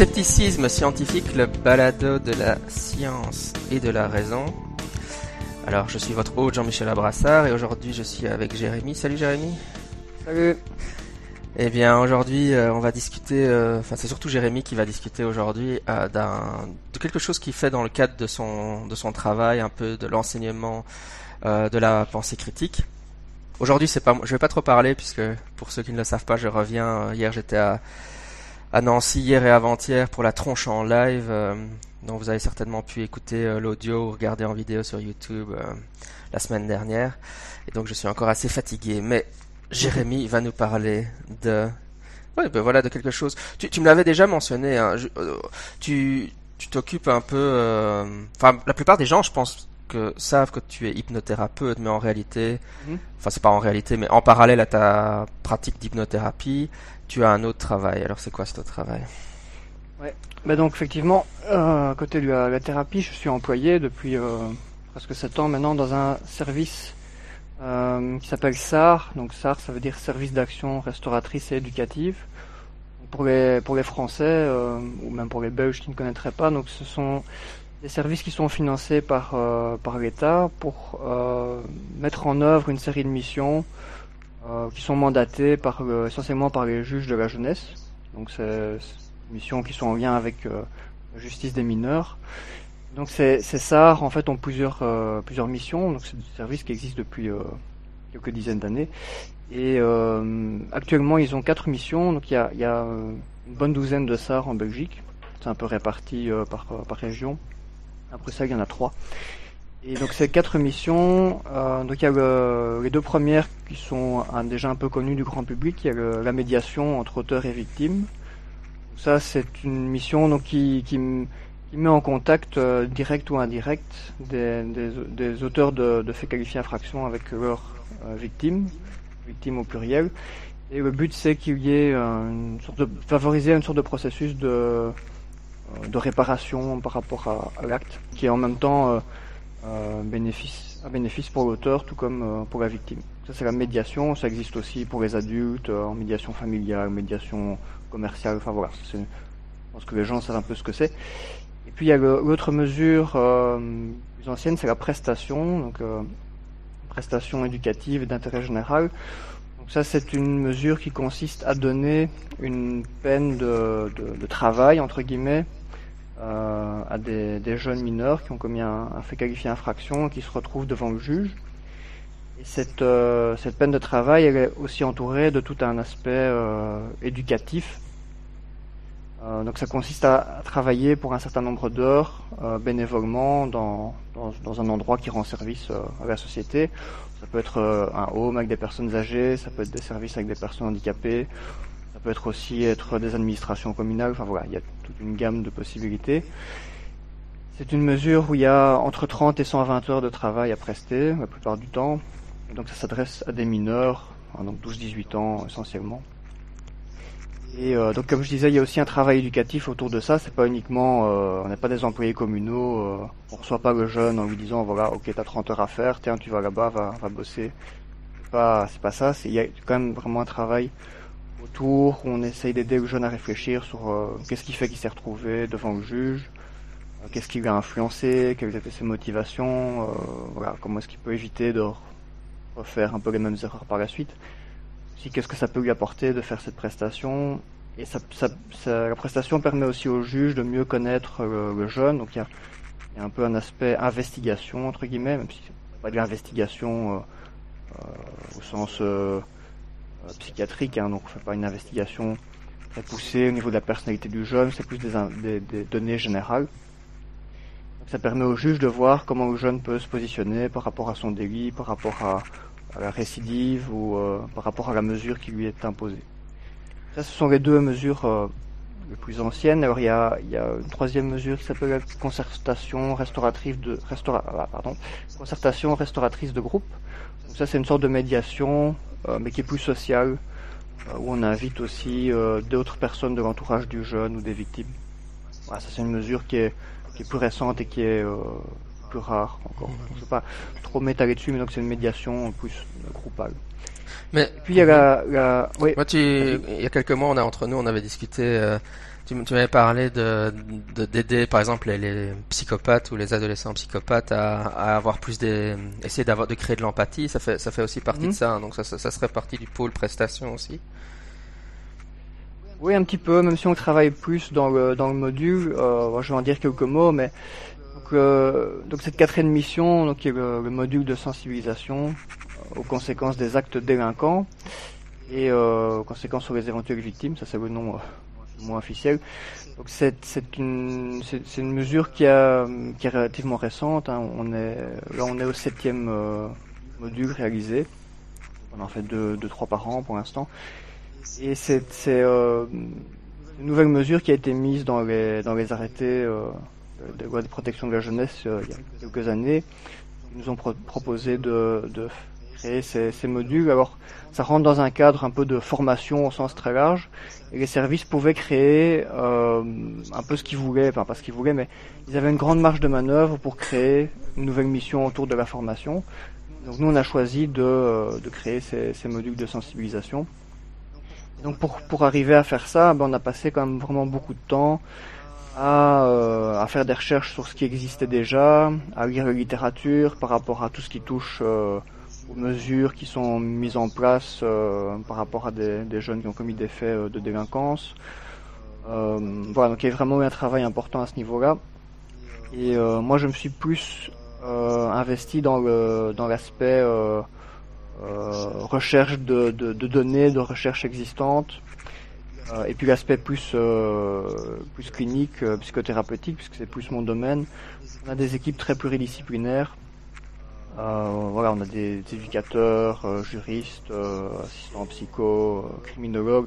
Scepticisme scientifique, le balado de la science et de la raison. Alors, je suis votre hôte Jean-Michel Abrassard et aujourd'hui je suis avec Jérémy. Salut Jérémy. Salut. Eh bien, aujourd'hui, euh, on va discuter. euh, Enfin, c'est surtout Jérémy qui va discuter aujourd'hui euh, de quelque chose qu'il fait dans le cadre de son de son travail, un peu de l'enseignement euh, de la pensée critique. Aujourd'hui, c'est pas, je vais pas trop parler puisque pour ceux qui ne le savent pas, je reviens. Hier, j'étais à à Nancy hier et avant-hier pour la tronche en live, euh, dont vous avez certainement pu écouter euh, l'audio ou regarder en vidéo sur YouTube euh, la semaine dernière. Et donc, je suis encore assez fatigué, mais Jérémy va nous parler de, ouais, ben voilà, de quelque chose. Tu, tu me l'avais déjà mentionné. Hein, je- euh, tu, tu t'occupes un peu. euh, Enfin, la plupart des gens, je pense, que savent que tu es hypnothérapeute, mais en réalité, Mhm. enfin, c'est pas en réalité, mais en parallèle à ta pratique d'hypnothérapie, tu as un autre travail. Alors, c'est quoi ce autre travail Bah donc effectivement, euh, côté de la, la thérapie, je suis employé depuis euh, presque 7 ans maintenant dans un service euh, qui s'appelle SAR. Donc SAR, ça veut dire Service d'action restauratrice et éducative. Pour les, pour les Français, euh, ou même pour les Belges qui ne connaîtraient pas, donc ce sont des services qui sont financés par, par l'État pour mettre en œuvre une série de missions euh, qui sont mandatées par, le- essentiellement par les juges de la jeunesse. Donc c'est missions qui sont en lien avec euh, la justice des mineurs. Donc ces, SAR en fait ont plusieurs, euh, plusieurs missions. Donc c'est des services qui existent depuis euh, quelques dizaines d'années. Et euh, actuellement ils ont quatre missions. Donc il y a, euh, une bonne douzaine de SAR en Belgique. C'est un peu réparti euh, par, par région. Après ça il y en a trois. Et donc ces quatre missions, euh, donc il y a le- les deux premières qui sont euh, déjà un peu connues du grand public. Il y a la médiation entre auteurs et victimes. Ça, c'est une mission donc, qui, qui, met en contact euh, direct ou indirect des, des, auteurs de, de faits qualifiés infractions avec leurs euh, victimes, victimes au pluriel. Et le but, c'est qu'il y ait euh, une sorte de favoriser une sorte de processus de, euh, de réparation par rapport à l'acte, qui est en même temps euh, bénéfice, un bénéfice pour l'auteur, tout comme euh, pour la victime. Ça, c'est la médiation. Ça existe aussi pour les adultes, euh, en médiation familiale, médiation commerciale. Enfin voilà, je pense que les gens savent un peu ce que c'est. Et puis il y a l'autre mesure euh, plus ancienne, c'est la prestation, donc prestation éducative d'intérêt général. Donc ça, c'est une mesure qui consiste à donner une peine de travail entre guillemets euh, à des, jeunes mineurs qui ont commis un, fait qualifié infraction et qui se retrouvent devant le juge. Euh, cette peine de travail, est aussi entourée de tout un aspect euh, éducatif. Donc ça consiste à, travailler pour un certain nombre d'heures bénévolement dans, un endroit qui rend service à la société. Ça peut être un home avec des personnes âgées, ça peut être des services avec des personnes handicapées, ça peut être aussi être des administrations communales. Enfin voilà, il y a toute une gamme de possibilités. C'est une mesure où il y a entre 30 et 120 heures de travail à prester la plupart du temps. Donc ça s'adresse à des mineurs, hein, donc 12-18 ans essentiellement. Et euh, donc comme je disais, il y a aussi un travail éducatif autour de ça. C'est pas uniquement, euh, on n'est pas des employés communaux. Euh, on reçoit pas le jeune en lui disant voilà, ok, t'as 30 heures à faire, tiens, tu vas là-bas, va, va bosser. C'est pas, c'est pas ça. Il y a quand même vraiment un travail autour on essaye d'aider le jeune à réfléchir sur euh, qu'est-ce qui fait qu'il s'est retrouvé devant le juge, euh, qu'est-ce qui lui a influencé, quelles étaient ses motivations, euh, comment est-ce qu'il peut éviter de refaire un peu les mêmes erreurs par la suite. Aussi, qu'est-ce que ça peut lui apporter de faire cette prestation Et la prestation permet aussi au juge de mieux connaître le, jeune. Donc il y a, un peu un aspect investigation entre guillemets, même si pas de l'investigation au sens psychiatrique. Hein, donc on fait pas une investigation très poussée au niveau de la personnalité du jeune. C'est plus des, des, des données générales. Ça permet au juge de voir comment le jeune peut se positionner par rapport à son délit, par rapport à, à la récidive ou euh, par rapport à la mesure qui lui est imposée. Ça, ce sont les deux mesures euh, les plus anciennes. Alors il y a, il y a une troisième mesure qui s'appelle la concertation restauratrice de restaura, ah, pardon, concertation restauratrice de groupe. Donc ça c'est une sorte de médiation, euh, mais qui est plus sociale, euh, où on invite aussi euh, d'autres personnes de l'entourage du jeune ou des victimes. Voilà, ça c'est une mesure qui est, qui est plus récente et qui est euh, plus rare encore. Je ne vais pas trop m'étaler dessus, mais donc c'est une médiation plus groupale. Mais Et puis il y a la, la... Oui, moi, tu, il y a quelques mois, on a entre nous, on avait discuté. euh, Tu, m'avais parlé de d'aider par exemple les, psychopathes ou les adolescents psychopathes à, avoir plus des essayer d'avoir de créer de l'empathie. Ça fait ça fait aussi partie de mhm. ça. Hein. donc ça, ça, serait partie du pôle prestation aussi. Oui, un petit peu. Même si on travaille plus dans le dans le module, euh, je vais en dire quelques mots, mais donc, euh, donc cette quatrième mission, donc qui est le, module de sensibilisation euh, aux conséquences des actes délinquants et aux conséquences sur les éventuelles victimes. Ça c'est le nom moins officiel. Donc c'est une mesure qui est relativement récente. Hein. On est là on est au septième euh, module réalisé. On en fait deux, deux trois par an pour l'instant. Et c'est euh, une nouvelle mesure qui a été mise dans les arrêtés euh, de loi de protection de la jeunesse euh, il y a quelques années. Ils nous ont proposé de créer ces, ces modules. Alors ça rentre dans un cadre un peu de formation au sens très large et les services pouvaient créer euh, un peu ce qu'ils voulaient, enfin pas ce qu'ils voulaient, mais ils avaient une grande marge de manœuvre pour créer une nouvelle mission autour de la formation. Donc nous on a choisi de, euh, de créer ces, ces, modules de sensibilisation. donc pour, pour arriver à faire ça, ben, on a passé quand même vraiment beaucoup de temps à, euh, à faire des recherches sur ce qui existait déjà, à lire la littérature par rapport à tout ce qui touche euh, mesures qui sont mises en place euh, par rapport à des, jeunes qui ont commis des faits euh, de délinquance. Euh, voilà, donc il y a vraiment eu un travail important à ce niveau-là. Et moi, je me suis plus investi dans l'aspect recherche de, données, de recherche existantes, et puis l'aspect plus clinique, psychothérapeutique, puisque c'est plus mon domaine. On a des équipes très pluridisciplinaires voilà, on a des, éducateurs, euh, juristes, euh, assistants psycho, criminologues.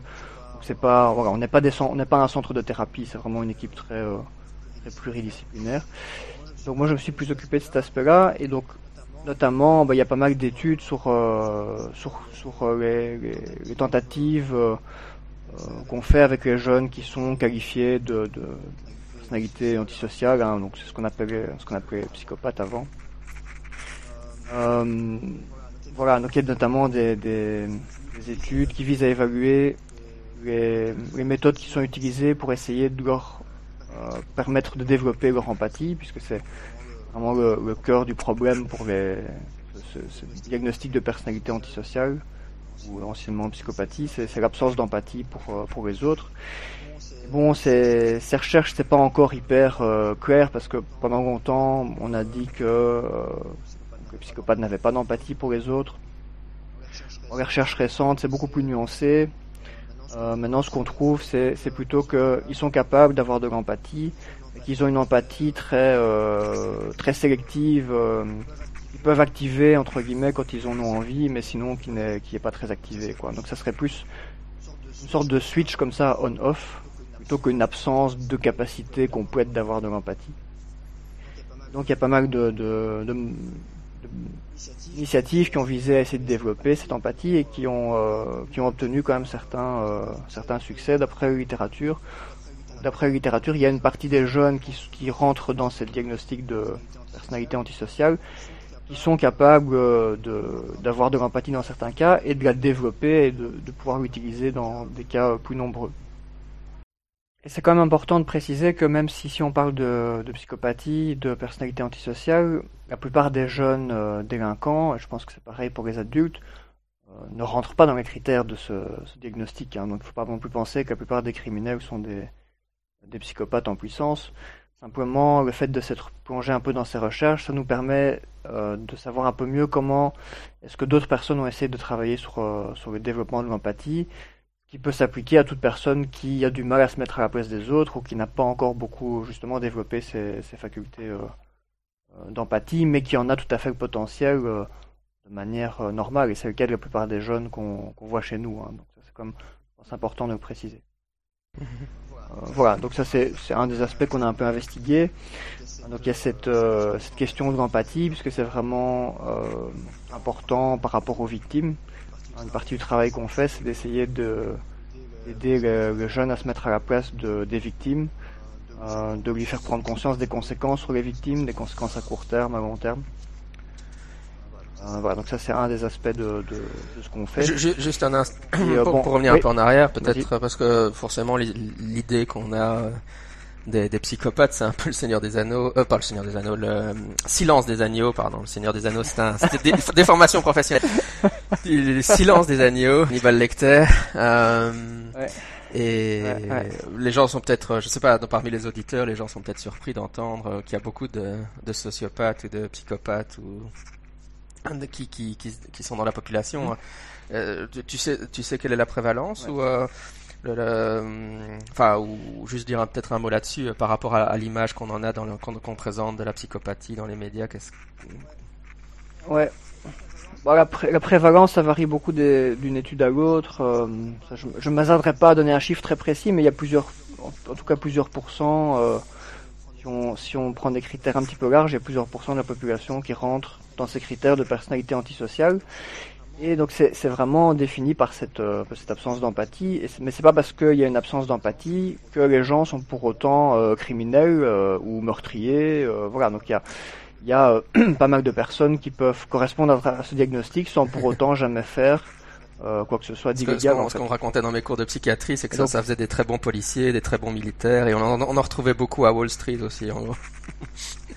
C'est pas, voilà, on n'est pas un centre de thérapie, c'est vraiment une équipe très, très pluridisciplinaire. Donc moi je me suis plus occupé de cet aspect-là et donc notamment bah, il y a pas mal d'études sur sur, les, tentatives qu'on fait avec les jeunes qui sont qualifiés de, de personnalité antisociale, hein, donc c'est ce qu'on appelait ce qu'on appelait psychopathe avant. Euh, voilà, donc il y a notamment des, des, des, études qui visent à évaluer les, méthodes qui sont utilisées pour essayer de leur euh, permettre de développer leur empathie, puisque c'est vraiment le, cœur du problème pour les, ce, diagnostic de personnalité antisociale ou anciennement psychopathie, c'est l'absence d'empathie pour, euh, pour les autres. Bon, ces, ces recherches, c'est pas encore hyper clair parce que pendant longtemps, on a dit que psychopathe n'avait pas d'empathie pour les autres. Dans les recherches récentes, c'est beaucoup plus nuancé. Euh, maintenant, ce qu'on trouve, c'est plutôt qu'ils sont capables d'avoir de l'empathie, qu'ils ont une empathie très euh, très sélective. Euh, ils peuvent activer entre guillemets quand ils en ont envie, mais sinon qui n'est qui pas très activé. Donc ça serait plus une sorte de switch comme ça on/off plutôt qu'une absence de capacité complète d'avoir de l'empathie. Donc il y a pas mal de, initiatives qui ont visé à essayer de développer cette empathie et qui ont euh, qui ont obtenu quand même certains euh, certains succès d'après la littérature. D'après la littérature, il y a une partie des jeunes qui, qui rentrent dans cette diagnostic de personnalité antisociale qui sont capables euh, d'avoir de l'empathie dans certains cas et de la développer et de pouvoir l'utiliser dans des cas plus nombreux. C'est quand même important de préciser que même si, si on parle de, de psychopathie, de personnalité antisociale, la plupart des jeunes euh, délinquants, et je pense que c'est pareil pour les adultes, euh, ne rentrent pas dans les critères de ce, ce diagnostic. Hein. Donc il ne faut pas non plus penser que la plupart des criminels sont des, des psychopathes en puissance. Simplement, le fait de s'être plongé un peu dans ces recherches, ça nous permet euh, de savoir un peu mieux comment est-ce que d'autres personnes ont essayé de travailler sur, euh, sur le développement de l'empathie, qui peut s'appliquer à toute personne qui a du mal à se mettre à la place des autres ou qui n'a pas encore beaucoup justement développé ses, facultés euh, euh, d'empathie, mais qui en a tout à fait le potentiel euh, de manière normale. Et c'est le cas de la plupart des jeunes qu'on voit chez nous. Hein. Donc c'est comme important de le préciser. Voilà, donc ça c'est un des aspects qu'on a un peu investigué. Donc il y a cette, question de l'empathie, puisque c'est vraiment important par rapport aux victimes. Une partie du travail qu'on fait, c'est d'essayer de d'aider le, le, jeune à se mettre à la place de, des victimes, euh, de lui faire prendre conscience des conséquences sur les victimes, des conséquences à court terme, à long terme. voilà, donc ça c'est un des aspects de, de, ce qu'on fait. juste un instant, pour, pour, revenir un peu en arrière, peut-être parce que forcément l'idée qu'on a des, des psychopathes, c'est un peu le Seigneur des Anneaux, euh, pas le Seigneur des Anneaux, le euh, Silence des Agneaux, pardon, le Seigneur des Anneaux, c'est un, c'était des, des, formations professionnelles. le Silence des Agneaux, Nibal Lecter, euh, ouais. et les gens sont peut-être, je sais pas, parmi les auditeurs, les gens sont peut-être surpris d'entendre euh, qu'il y a beaucoup de, de sociopathes ou de psychopathes ou qui, qui, qui, qui sont dans la population. Mm. Euh, tu sais, tu sais quelle est la prévalence ou euh, enfin, ou juste dire peut-être un mot là-dessus euh, par rapport à, l'image qu'on en a dans qu'on présente de la psychopathie dans les médias. Ouais. La, prévalence, ça varie beaucoup d'une étude à l'autre. Euh, je ne m'hasarderai pas à donner un chiffre très précis, mais il y a plusieurs, en, tout cas plusieurs pourcents. Euh, si, on, si on prend des critères un petit peu larges, il y a plusieurs pourcents de la population qui rentrent dans ces critères de personnalité antisociale. Et donc c'est vraiment défini par cette, euh, cette absence d'empathie. Mais c'est pas parce qu'il y a une absence d'empathie que les gens sont pour autant euh, criminels euh, ou meurtriers. voilà, donc il y a, y a pas mal de personnes qui peuvent correspondre à, ce diagnostic sans pour autant jamais faire quoi que ce soit d'illégal. Ce qu'on racontait dans mes cours de psychiatrie, c'est que ça, ça, faisait des très bons policiers, des très bons militaires, et on en, on en retrouvait beaucoup à Wall Street aussi. En gros.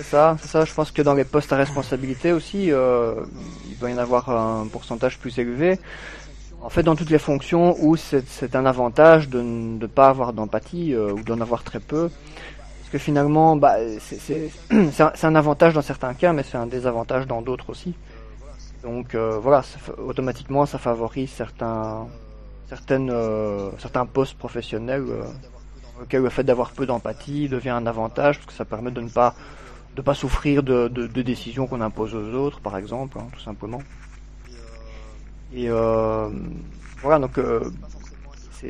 C'est ça, ça. Je pense que dans les postes à responsabilité aussi, euh, il doit y en avoir un pourcentage plus élevé. En fait, dans toutes les fonctions où c'est un avantage de ne pas avoir d'empathie euh, ou d'en avoir très peu. Parce que finalement, bah, c'est un, avantage dans certains cas, mais c'est un désavantage dans d'autres aussi. Donc euh, voilà, automatiquement, ça favorise certains, certaines, certains postes professionnels lesquels le fait d'avoir peu d'empathie devient un avantage parce que ça permet de ne pas de pas souffrir de, de, de décisions qu'on impose aux autres, par exemple, hein, tout simplement. Et euh, voilà, donc euh,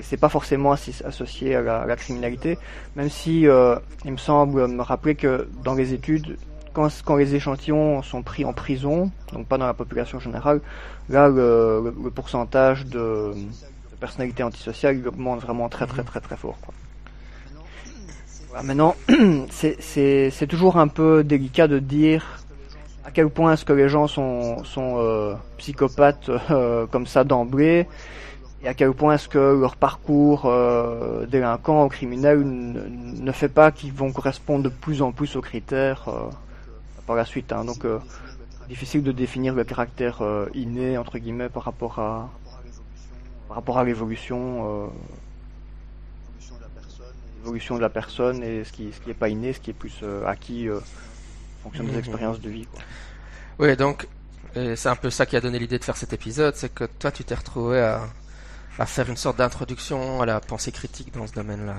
c'est pas forcément associé à la, la criminalité, même si euh, il me semble me rappeler que dans les études, quand, quand, les échantillons sont pris en prison, donc pas dans la population générale, là le, le, pourcentage de, de personnalité antisociale augmente vraiment très très très très fort. Quoi. Maintenant, c'est toujours un peu délicat de dire à quel point est-ce que les gens sont, sont euh, psychopathes euh, comme ça d'emblée et à quel point est-ce que leur parcours euh, délinquant ou criminel ne, fait pas qu'ils vont correspondre de plus en plus aux critères par la suite. Hein. Donc, difficile de définir le caractère inné entre guillemets par rapport à par rapport à l'évolution l'évolution de la personne et ce qui ce qui est pas inné, ce qui est plus euh, acquis euh, en fonction des mhm. expériences de vie. Quoi. Oui, donc c'est un peu ça qui a donné l'idée de faire cet épisode, c'est que toi tu t'es retrouvé à, à faire une sorte d'introduction à la pensée critique dans ce domaine-là.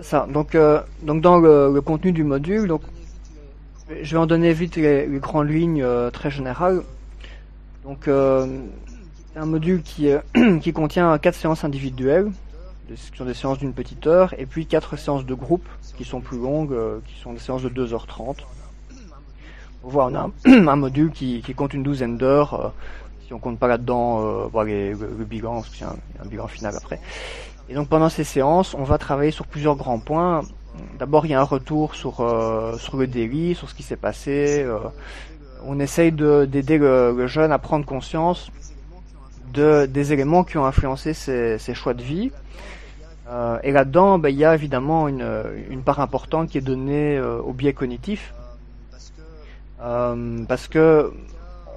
Ça. Donc, euh, donc dans le, le, contenu du module, donc je vais en donner vite les, les grandes lignes euh, très générales. Donc, euh, c'est un module qui, qui contient quatre séances individuelles, qui sont des séances d'une petite heure, et puis quatre séances de groupe qui sont plus longues, euh, qui sont des séances de 2h30. Voilà, on a un, module qui, qui, compte une douzaine d'heures, euh, si on compte pas là-dedans euh, voilà, le, le, bilan, parce qu'il y a un, un, bilan final après. Et donc pendant ces séances, on va travailler sur plusieurs grands points. D'abord, il y a un retour sur, euh, sur le délit, sur ce qui s'est passé. on essaye d'aider le jeune à prendre conscience de, des éléments qui ont influencé ses, ses choix de vie. Euh, et là-dedans, ben, il y a évidemment une, une, part importante qui est donnée euh, au biais cognitif. Euh, parce que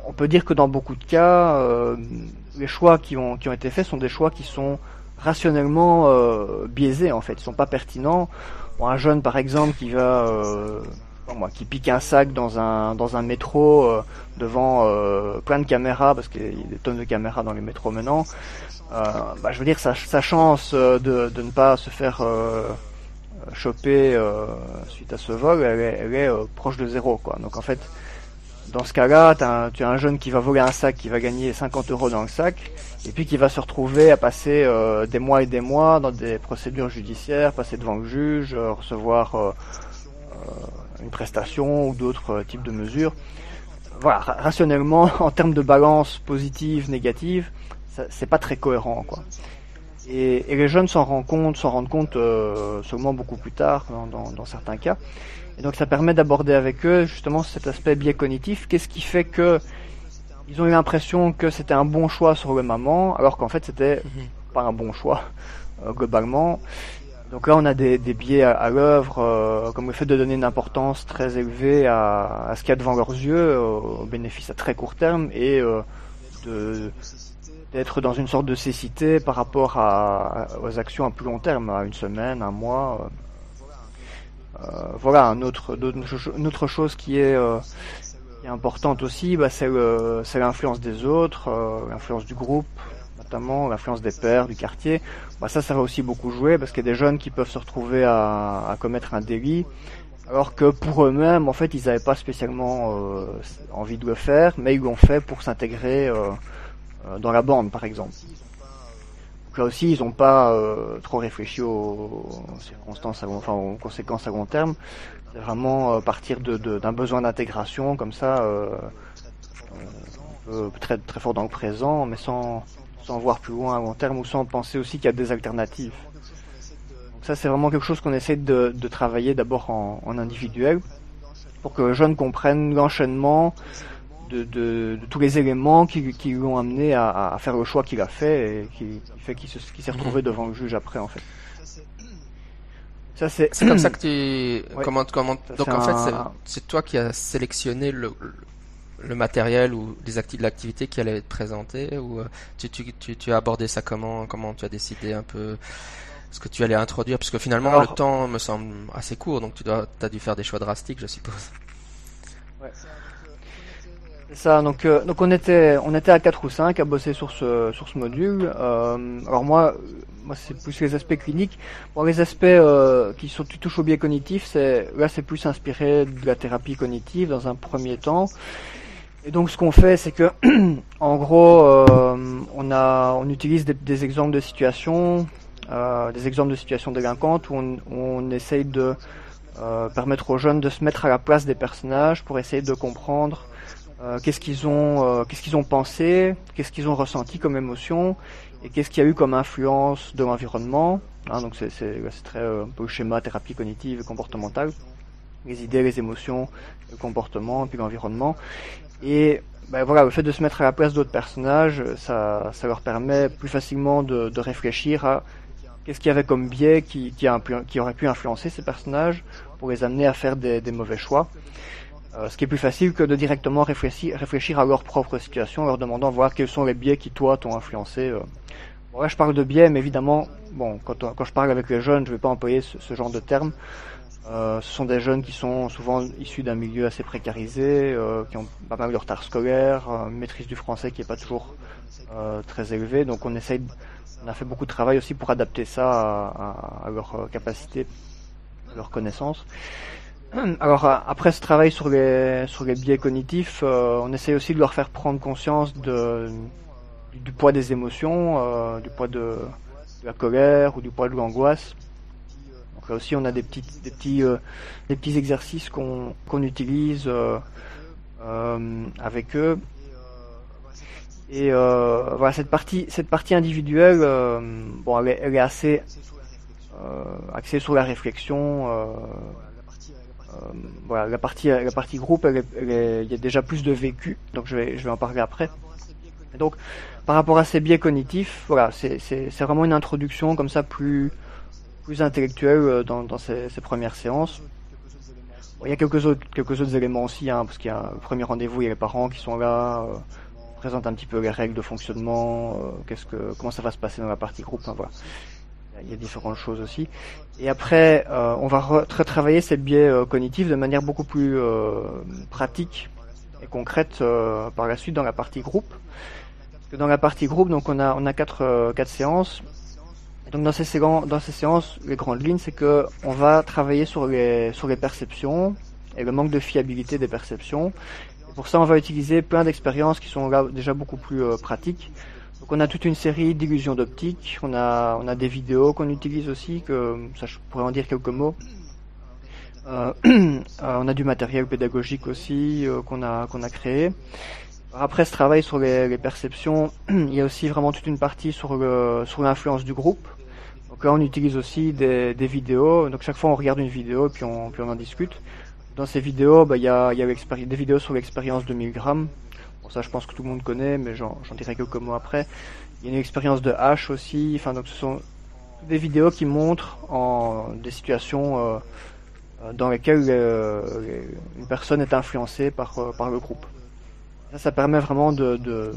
on peut dire que dans beaucoup de cas, euh, les choix qui ont, qui ont été faits sont des choix qui sont rationnellement euh, biaisés en fait, ils sont pas pertinents. Un jeune par exemple qui va moi, qui pique un sac dans un dans un métro euh, devant euh, plein de caméras parce qu'il y a des tonnes de caméras dans les métros maintenant. Euh, bah, je veux dire sa, sa chance de, de ne pas se faire choper suite à ce vol, elle est, elle est proche de zéro quoi. Donc en fait, dans ce cas-là, tu as un jeune qui va voler un sac, qui va gagner 50 euros dans le sac, et puis qui va se retrouver à passer des mois et des mois dans des procédures judiciaires, passer devant le juge, recevoir une prestation ou d'autres euh, types de mesures. Voilà, rationnellement, en termes de balance positive, négative, c'est pas très cohérent, quoi. Et, et les jeunes s'en rendent compte, s'en rendent compte euh, seulement beaucoup plus tard, dans, dans, dans, certains cas. Et donc ça permet d'aborder avec eux justement cet aspect biais cognitif. Qu'est-ce qui fait que ils ont eu l'impression que c'était un bon choix sur le moment, alors qu'en fait c'était mhm. pas un bon choix euh, globalement? Donc là, on a des, biais à, l'œuvre, euh, comme le fait de donner une importance très élevée à, ce qu'il y a devant leurs yeux, aux bénéfices à très court terme, et euh, d'être dans une sorte de cécité par rapport aux actions à plus long terme, à une semaine, un mois. Euh, voilà, une autre chose qui est, qui est importante aussi, bah, c'est l'influence des autres, l'influence du groupe, notamment l'influence des pères, du quartier. Bah ça, ça va aussi beaucoup jouer parce qu'il y a des jeunes qui peuvent se retrouver à, commettre un délit, alors que pour eux-mêmes, en fait, ils n'avaient pas spécialement euh, envie de le faire, mais ils l'ont fait pour s'intégrer euh, euh, dans la bande, par exemple. Donc là aussi, ils n'ont pas trop réfléchi aux, circonstances, enfin aux conséquences à long terme. C'est vraiment partir d'un besoin d'intégration, comme ça, très fort dans le présent, mais sans sans voir plus loin à long terme ou sans penser aussi qu'il y a des alternatives. Donc ça c'est vraiment quelque chose qu'on essaie de, de travailler d'abord en, en, individuel pour que le jeune comprenne l'enchaînement de, de, de, tous les éléments qui, qui l'ont amené à, à, faire le choix qu'il a fait et qui, fait qu'il s'est retrouvé mhm. devant le juge après en fait. Ça c'est comme ça que tu comment comment donc en fait c'est toi qui as sélectionné le, le matériel ou les acti l'activité qui allait être présentée ou euh, tu, tu, tu, tu, as abordé ça comment comment tu as décidé un peu ce que tu allais introduire? Parce que finalement le temps me semble assez court donc tu dois as dû faire des choix drastiques je suppose. Ouais. Ça donc euh, donc on était on était à 4 ou 5 à bosser sur ce sur ce module. Euh, alors moi moi c'est plus les aspects cliniques. Bon les aspects euh, qui sont qui touchent au biais cognitif, c'est là c'est plus inspiré de la thérapie cognitive dans un premier temps. Et donc ce qu'on fait, c'est que, en gros, euh, on a, on utilise des, exemples de situations, euh, des exemples de situations délinquantes où on, on essaye de euh, permettre aux jeunes de se mettre à la place des personnages pour essayer de comprendre euh, qu'est-ce qu'ils ont, qu'est-ce qu'ils ont pensé, qu'est-ce qu'ils ont ressenti comme émotion et qu'est-ce qu'il y a eu comme influence de l'environnement. Hein, donc c'est, c'est, c'est très un peu schéma thérapie cognitive et comportementale les idées, les émotions, le comportement, puis l'environnement. Et ben voilà, le fait de se mettre à la place d'autres personnages, ça, ça leur permet plus facilement de, réfléchir à qu'est-ce qu'il y avait comme biais qui, qui, aurait pu influencer ces personnages pour les amener à faire des, mauvais choix. Euh, ce qui est plus facile que de directement réfléchir, à leur propre situation, en leur demandant voir quels sont les biais qui toi t'ont influencé. Euh. Bon, là je parle de biais, mais évidemment, bon, quand, je parle avec les jeunes, je vais pas employer ce, ce genre de termes. Euh, ce sont des jeunes qui sont souvent issus d'un milieu assez précarisé, euh, qui ont pas mal de retard scolaire, euh, maîtrise du français qui est pas toujours euh, très élevée. Donc on essaye, on a fait beaucoup de travail aussi pour adapter ça à, à, à leur capacité, à leur connaissance. Alors après ce travail sur les sur les biais cognitifs, on essaye aussi de leur faire prendre conscience du poids des émotions, du poids de la colère ou du poids de l'angoisse donc là aussi, on a des petits, des petits, euh, des petits exercices qu'on qu'on utilise euh, euh, avec eux. Et voilà, cette partie, cette partie individuelle, bon, elle est, assez axée sur la réflexion. voilà, la partie, la partie groupe, il y a déjà plus de vécu, donc je vais, je vais en parler après. Donc, par rapport à ces biais cognitifs, voilà, c'est vraiment une introduction comme ça plus plus intellectuel euh, dans, dans ces, ces, premières séances. Il y a quelques autres, quelques autres éléments aussi, hein, parce qu'il y a le premier rendez-vous, il y a les parents qui sont là, euh, présentent un petit peu les règles de fonctionnement, euh, qu'est-ce que, comment ça va se passer dans la partie groupe, hein, voilà. Il y a différentes choses aussi. Et après, euh, on va retravailler ces biais euh, cognitifs de manière beaucoup plus euh, pratique et concrète par la suite dans la partie groupe. Parce que dans la partie groupe, donc on a on a quatre quatre séances donc dans ces, séances, les grandes lignes, c'est que on va travailler sur les, sur les perceptions et le manque de fiabilité des perceptions. Pour ça, on va utiliser plein d'expériences qui sont là déjà beaucoup plus euh, pratiques. Donc on a toute une série d'illusions d'optique, on a, on a des vidéos qu'on utilise aussi, que ça je pourrais en dire quelques mots. Euh, euh on a du matériel pédagogique aussi qu'on a qu'on a créé. Après ce travail sur les, les, perceptions, il y a aussi vraiment toute une partie sur l'influence du groupe. Donc là, on utilise aussi des, vidéos. Donc chaque fois, on regarde une vidéo puis on, puis on en discute. Dans ces vidéos, bah, il y a, y a des vidéos sur l'expérience de 1000 grammes. Bon, ça, je pense que tout le monde connaît, mais j'en dirai quelques mots après. Il y a une expérience de H aussi. Enfin, donc ce sont des vidéos qui montrent en des situations euh, dans lesquelles euh, une personne est influencée par, euh, par le groupe. Ça, ça permet vraiment de, de,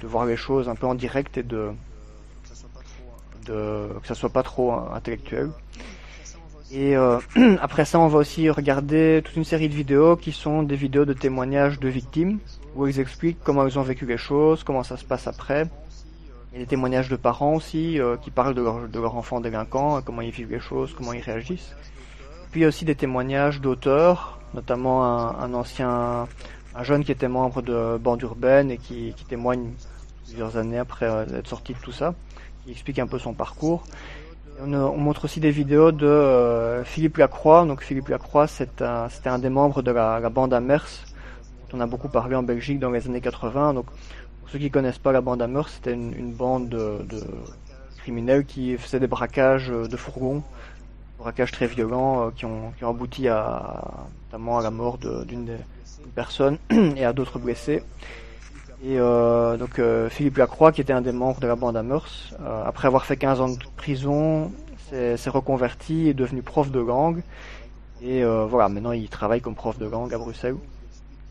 de, voir les choses un peu en direct et de, de que ça soit pas trop intellectuel. Et euh, après ça, on va aussi regarder toute une série de vidéos qui sont des vidéos de témoignages de victimes, où ils expliquent comment ils ont vécu les choses, comment ça se passe après. Il y a des témoignages de parents aussi, euh, qui parlent de leur, de leur enfant délinquant, comment ils vivent les choses, comment ils réagissent. Puis il y a aussi des témoignages d'auteurs, notamment un, ancien, un jeune qui était membre de bande urbaine et qui, témoigne plusieurs années après euh, être sorti de tout ça, qui explique un peu son parcours. On, on, montre aussi des vidéos de euh, Philippe Lacroix. Donc Philippe Lacroix, c'était un, des membres de la, bande Amers, dont on a beaucoup parlé en Belgique dans les années 80. Donc pour ceux qui connaissent pas la bande Amers, c'était une, bande de, criminels qui faisaient des braquages de fourgons, braquages très violents euh, qui, ont, abouti notamment à la mort d'une personne et à d'autres blessés. Et euh, donc euh, Philippe Lacroix, qui était un des membres de la bande Amers, euh, après avoir fait 15 ans de prison, s'est reconverti et est devenu prof de gang. Et euh, voilà, maintenant il travaille comme prof de gang à Bruxelles.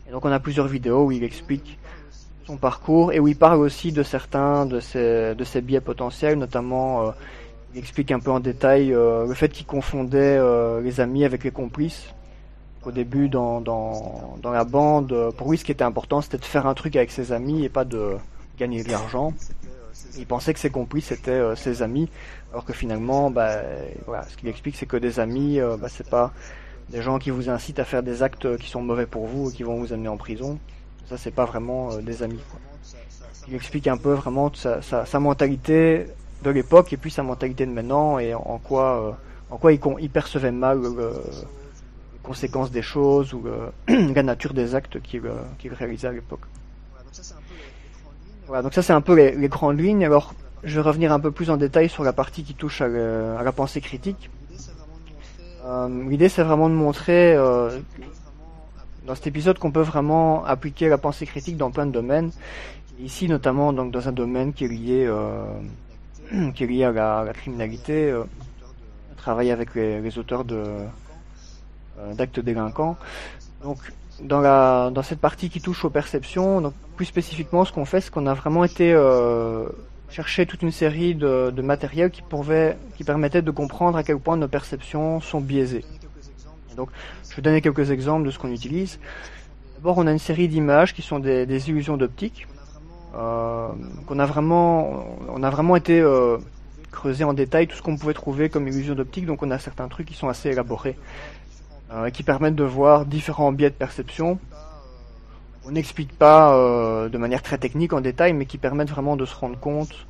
Et donc on a plusieurs vidéos où il explique son parcours et où il parle aussi de certains de ses, de ses biais potentiels, notamment euh, il explique un peu en détail le fait qu'il confondait les amis avec les complices au début dans, dans, dans, la bande, pour lui ce qui était important c'était de faire un truc avec ses amis et pas de gagner de l'argent. Il pensait que ses complices c'était euh, ses amis, alors que finalement, bah, voilà, ce qu'il explique c'est que des amis, euh, bah, c'est pas des gens qui vous incitent à faire des actes qui sont mauvais pour vous et qui vont vous amener en prison. Ça c'est pas vraiment euh, des amis. Quoi. Il explique un peu vraiment sa, sa, sa mentalité de l'époque et puis sa mentalité de maintenant et en, quoi, en quoi il, il percevait mal le, conséquences des choses ou euh, la nature des actes qu'il euh, qu réalisait à l'époque. Voilà, donc ça c'est un peu les, les, grandes lignes. Alors je vais revenir un peu plus en détail sur la partie qui touche à, le, à la pensée critique. Euh, L'idée c'est vraiment de montrer euh, dans cet épisode qu'on peut vraiment appliquer la pensée critique dans plein de domaines. Ici notamment donc dans un domaine qui est lié, euh, qui est lié à la, à la criminalité, travailler avec les, les auteurs de d'actes délinquants. Donc dans la dans cette partie qui touche aux perceptions, donc plus spécifiquement ce qu'on fait, c'est qu'on a vraiment été euh, chercher toute une série de, de matériel qui pouvait qui permettait de comprendre à quel point nos perceptions sont biaisées. Donc je vais donner quelques exemples de ce qu'on utilise. D'abord on a une série d'images qui sont des, des illusions d'optique. Euh, qu'on a vraiment on a vraiment été euh, creuser en détail tout ce qu'on pouvait trouver comme illusion d'optique, donc on a certains trucs qui sont assez élaborés euh, qui permettent de voir différents biais de perception. On n'explique pas euh, de manière très technique en détail, mais qui permettent vraiment de se rendre compte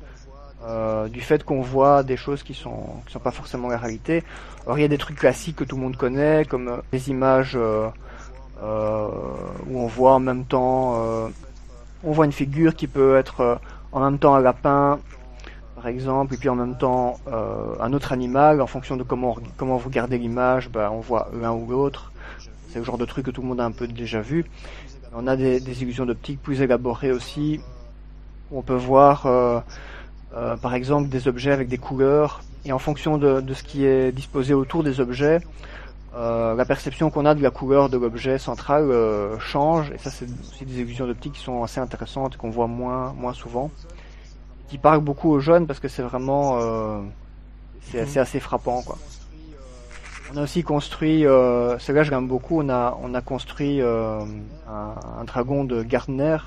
euh, du fait qu'on voit des choses qui sont qui sont pas forcément la réalité. Alors il y a des trucs classiques que tout le monde connaît, comme des images où on voit en même temps, on voit une figure qui peut être en même temps un lapin, par exemple, et puis en même temps euh, un autre animal, en fonction de comment, vous regardez l'image, bah, on voit l'un ou l'autre. C'est le genre de truc que tout le monde a un peu déjà vu. On a des, illusions d'optique plus élaborées aussi. Où on peut voir, euh, euh, par exemple, des objets avec des couleurs, et en fonction de, ce qui est disposé autour des objets, la perception qu'on a de la couleur de l'objet central change. Et ça, c'est aussi des illusions d'optique qui sont assez intéressantes et qu'on voit moins souvent qui parle beaucoup aux jeunes parce que c'est vraiment euh, c'est assez, assez frappant quoi. On a aussi construit, euh, celui-là je l'aime beaucoup, on a on a construit euh, un, un, dragon de Gardner.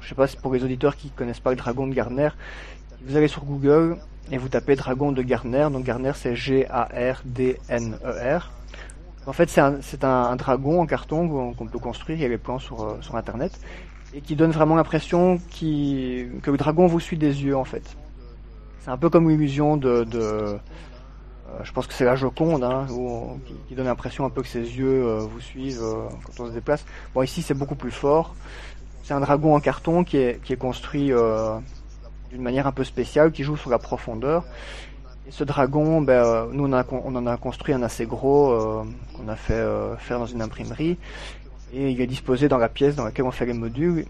Je sais pas si pour les auditeurs qui connaissent pas le dragon de Gardner, vous allez sur Google et vous tapez dragon de Gardner. Donc Gardner c'est G A R D N E. En fait c'est un, un, un, dragon en carton qu'on peut construire. Il y a les plans sur euh, sur internet et qui donne vraiment l'impression que le dragon vous suit des yeux en fait. C'est un peu comme l'illusion de, euh, je pense que c'est la Joconde, hein, qui, donne l'impression un peu que ses yeux euh, vous suivent euh, quand on se déplace. Bon ici c'est beaucoup plus fort. C'est un dragon en carton qui est, construit d'une manière un peu spéciale, qui joue sur la profondeur. Et ce dragon, ben, nous on, on, en a construit un assez gros qu'on a fait faire dans une imprimerie et il est disposé dans la pièce dans laquelle on fait les modules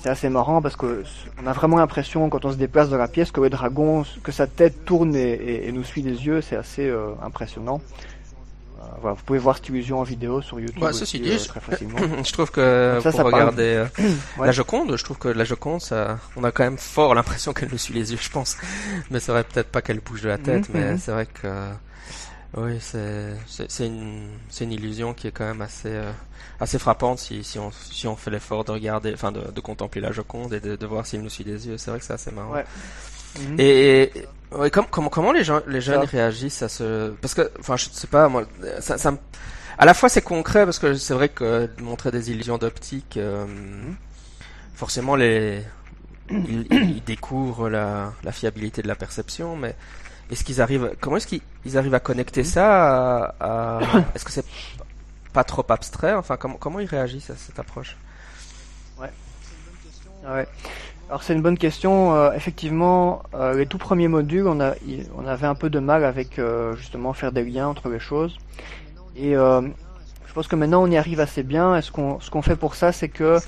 c'est assez marrant parce que on a vraiment l'impression quand on se déplace dans la pièce que le dragon, que sa tête tourne et, nous suit des yeux, c'est assez euh, impressionnant. Euh, voilà, vous pouvez voir cette illusion en vidéo sur YouTube. Ceci dit, euh, très facilement. je trouve que ça, pour regarder la Joconde, je trouve que la Joconde, ça, on a quand même fort l'impression qu'elle nous suit les yeux, je pense. Mais c'est vrai peut-être pas qu'elle bouge de la tête, mhm, mais mhm. c'est vrai que oui, c'est c'est une c'est une illusion qui est quand même assez euh, assez frappante si si on si on fait l'effort de regarder, enfin de, de contempler la Joconde et de, de voir s'il nous suit des yeux. C'est vrai que c'est assez marrant. Ouais. Et, et comment comment les gens les jeunes réagissent à ce parce que enfin je sais pas moi ça, ça à la fois c'est concret parce que c'est vrai que montrer des illusions d'optique euh, mhm. forcément les ils, ils, découvrent la, la fiabilité de la perception mais est-ce qu'ils arrivent Comment est-ce qu'ils arrivent à connecter ça à, Est-ce que c'est pas trop abstrait? Enfin, comment comment ils réagissent à cette approche? Ouais. Ouais. Alors c'est une bonne question. Euh, effectivement, euh, les tout premiers modules, on a on avait un peu de mal avec euh, justement faire des liens entre les choses. Et je pense que maintenant on y arrive assez bien. Et ce qu'on ce qu'on fait pour ça, c'est que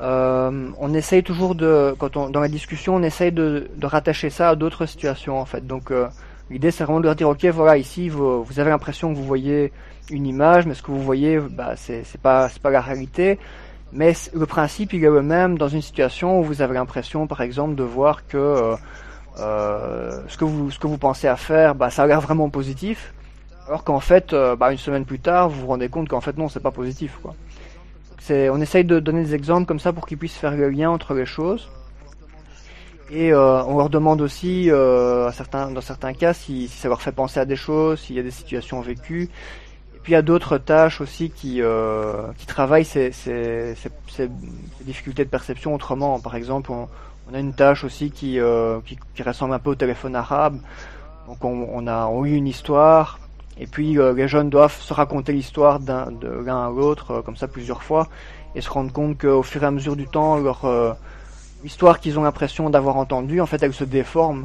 euh, on essaye toujours de, quand on, dans la discussion, on essaye de, rattacher ça à d'autres situations en fait. Donc euh, l'idée c'est vraiment de leur dire ok voilà ici vous, vous avez l'impression que vous voyez une image, mais ce que vous voyez bah c'est c'est pas c'est pas la réalité. Mais le principe il est le même dans une situation où vous avez l'impression par exemple de voir que euh, euh ce que vous ce que vous pensez à faire bah ça a l'air vraiment positif, alors qu'en fait euh, bah, une semaine plus tard vous vous rendez compte qu'en fait non c'est pas positif quoi on essaye de donner des exemples comme ça pour qu'ils puissent faire le lien entre les choses. Et euh, on leur demande aussi, euh, dans certains cas, si, ça leur fait penser à des choses, s'il y a des situations vécues. Et puis il y a d'autres tâches aussi qui, euh, travaillent ces, difficultés de perception autrement. Par exemple, on, a une tâche aussi qui, ressemble un peu au téléphone arabe. Donc on, on a on lit une histoire, et puis euh, les jeunes doivent se raconter l'histoire de l'un à l'autre, euh, comme ça plusieurs fois, et se rendre compte qu'au fur et à mesure du temps, leur euh, histoire qu'ils ont l'impression d'avoir entendue, en fait, elle se déforme.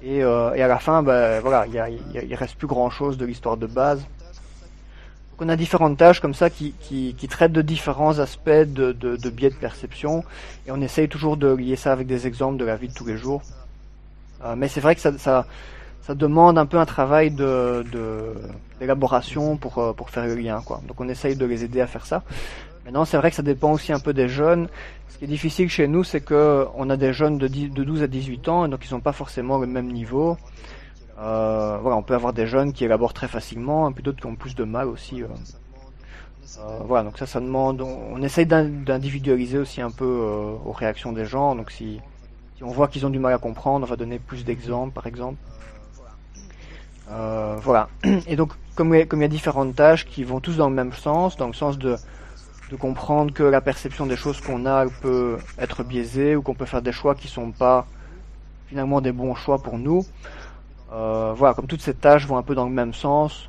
Et, et à la fin, ben, voilà, il reste plus grand chose de l'histoire de base. Donc on a différentes tâches comme ça qui, qui, qui traitent de différents aspects de, de, de, biais de perception, et on essaye toujours de lier ça avec des exemples de la vie de tous les jours. mais c'est vrai que ça, ça ça demande un peu un travail de d'élaboration pour euh, pour faire le lien quoi. Donc on essaye de les aider à faire ça. Maintenant c'est vrai que ça dépend aussi un peu des jeunes. Ce qui est difficile chez nous c'est que on a des jeunes de, de 12 à 18 ans et donc ils n'ont pas forcément le même niveau. Euh, voilà, on peut avoir des jeunes qui élaborent très facilement, et puis d'autres qui ont plus de mal aussi. Euh. Voilà, donc ça, ça demande. On, essaye d'individualiser aussi un peu aux réactions des gens. Donc si on voit qu'ils ont du mal à comprendre, on va donner plus d'exemples, par exemple. Euh, voilà. Et donc, comme il, y a différentes tâches qui vont tous dans le même sens, dans le sens de, comprendre que la perception des choses qu'on a peut être biaisée ou qu'on peut faire des choix qui sont pas finalement des bons choix pour nous. Euh, voilà, comme toutes ces tâches vont un peu dans le même sens,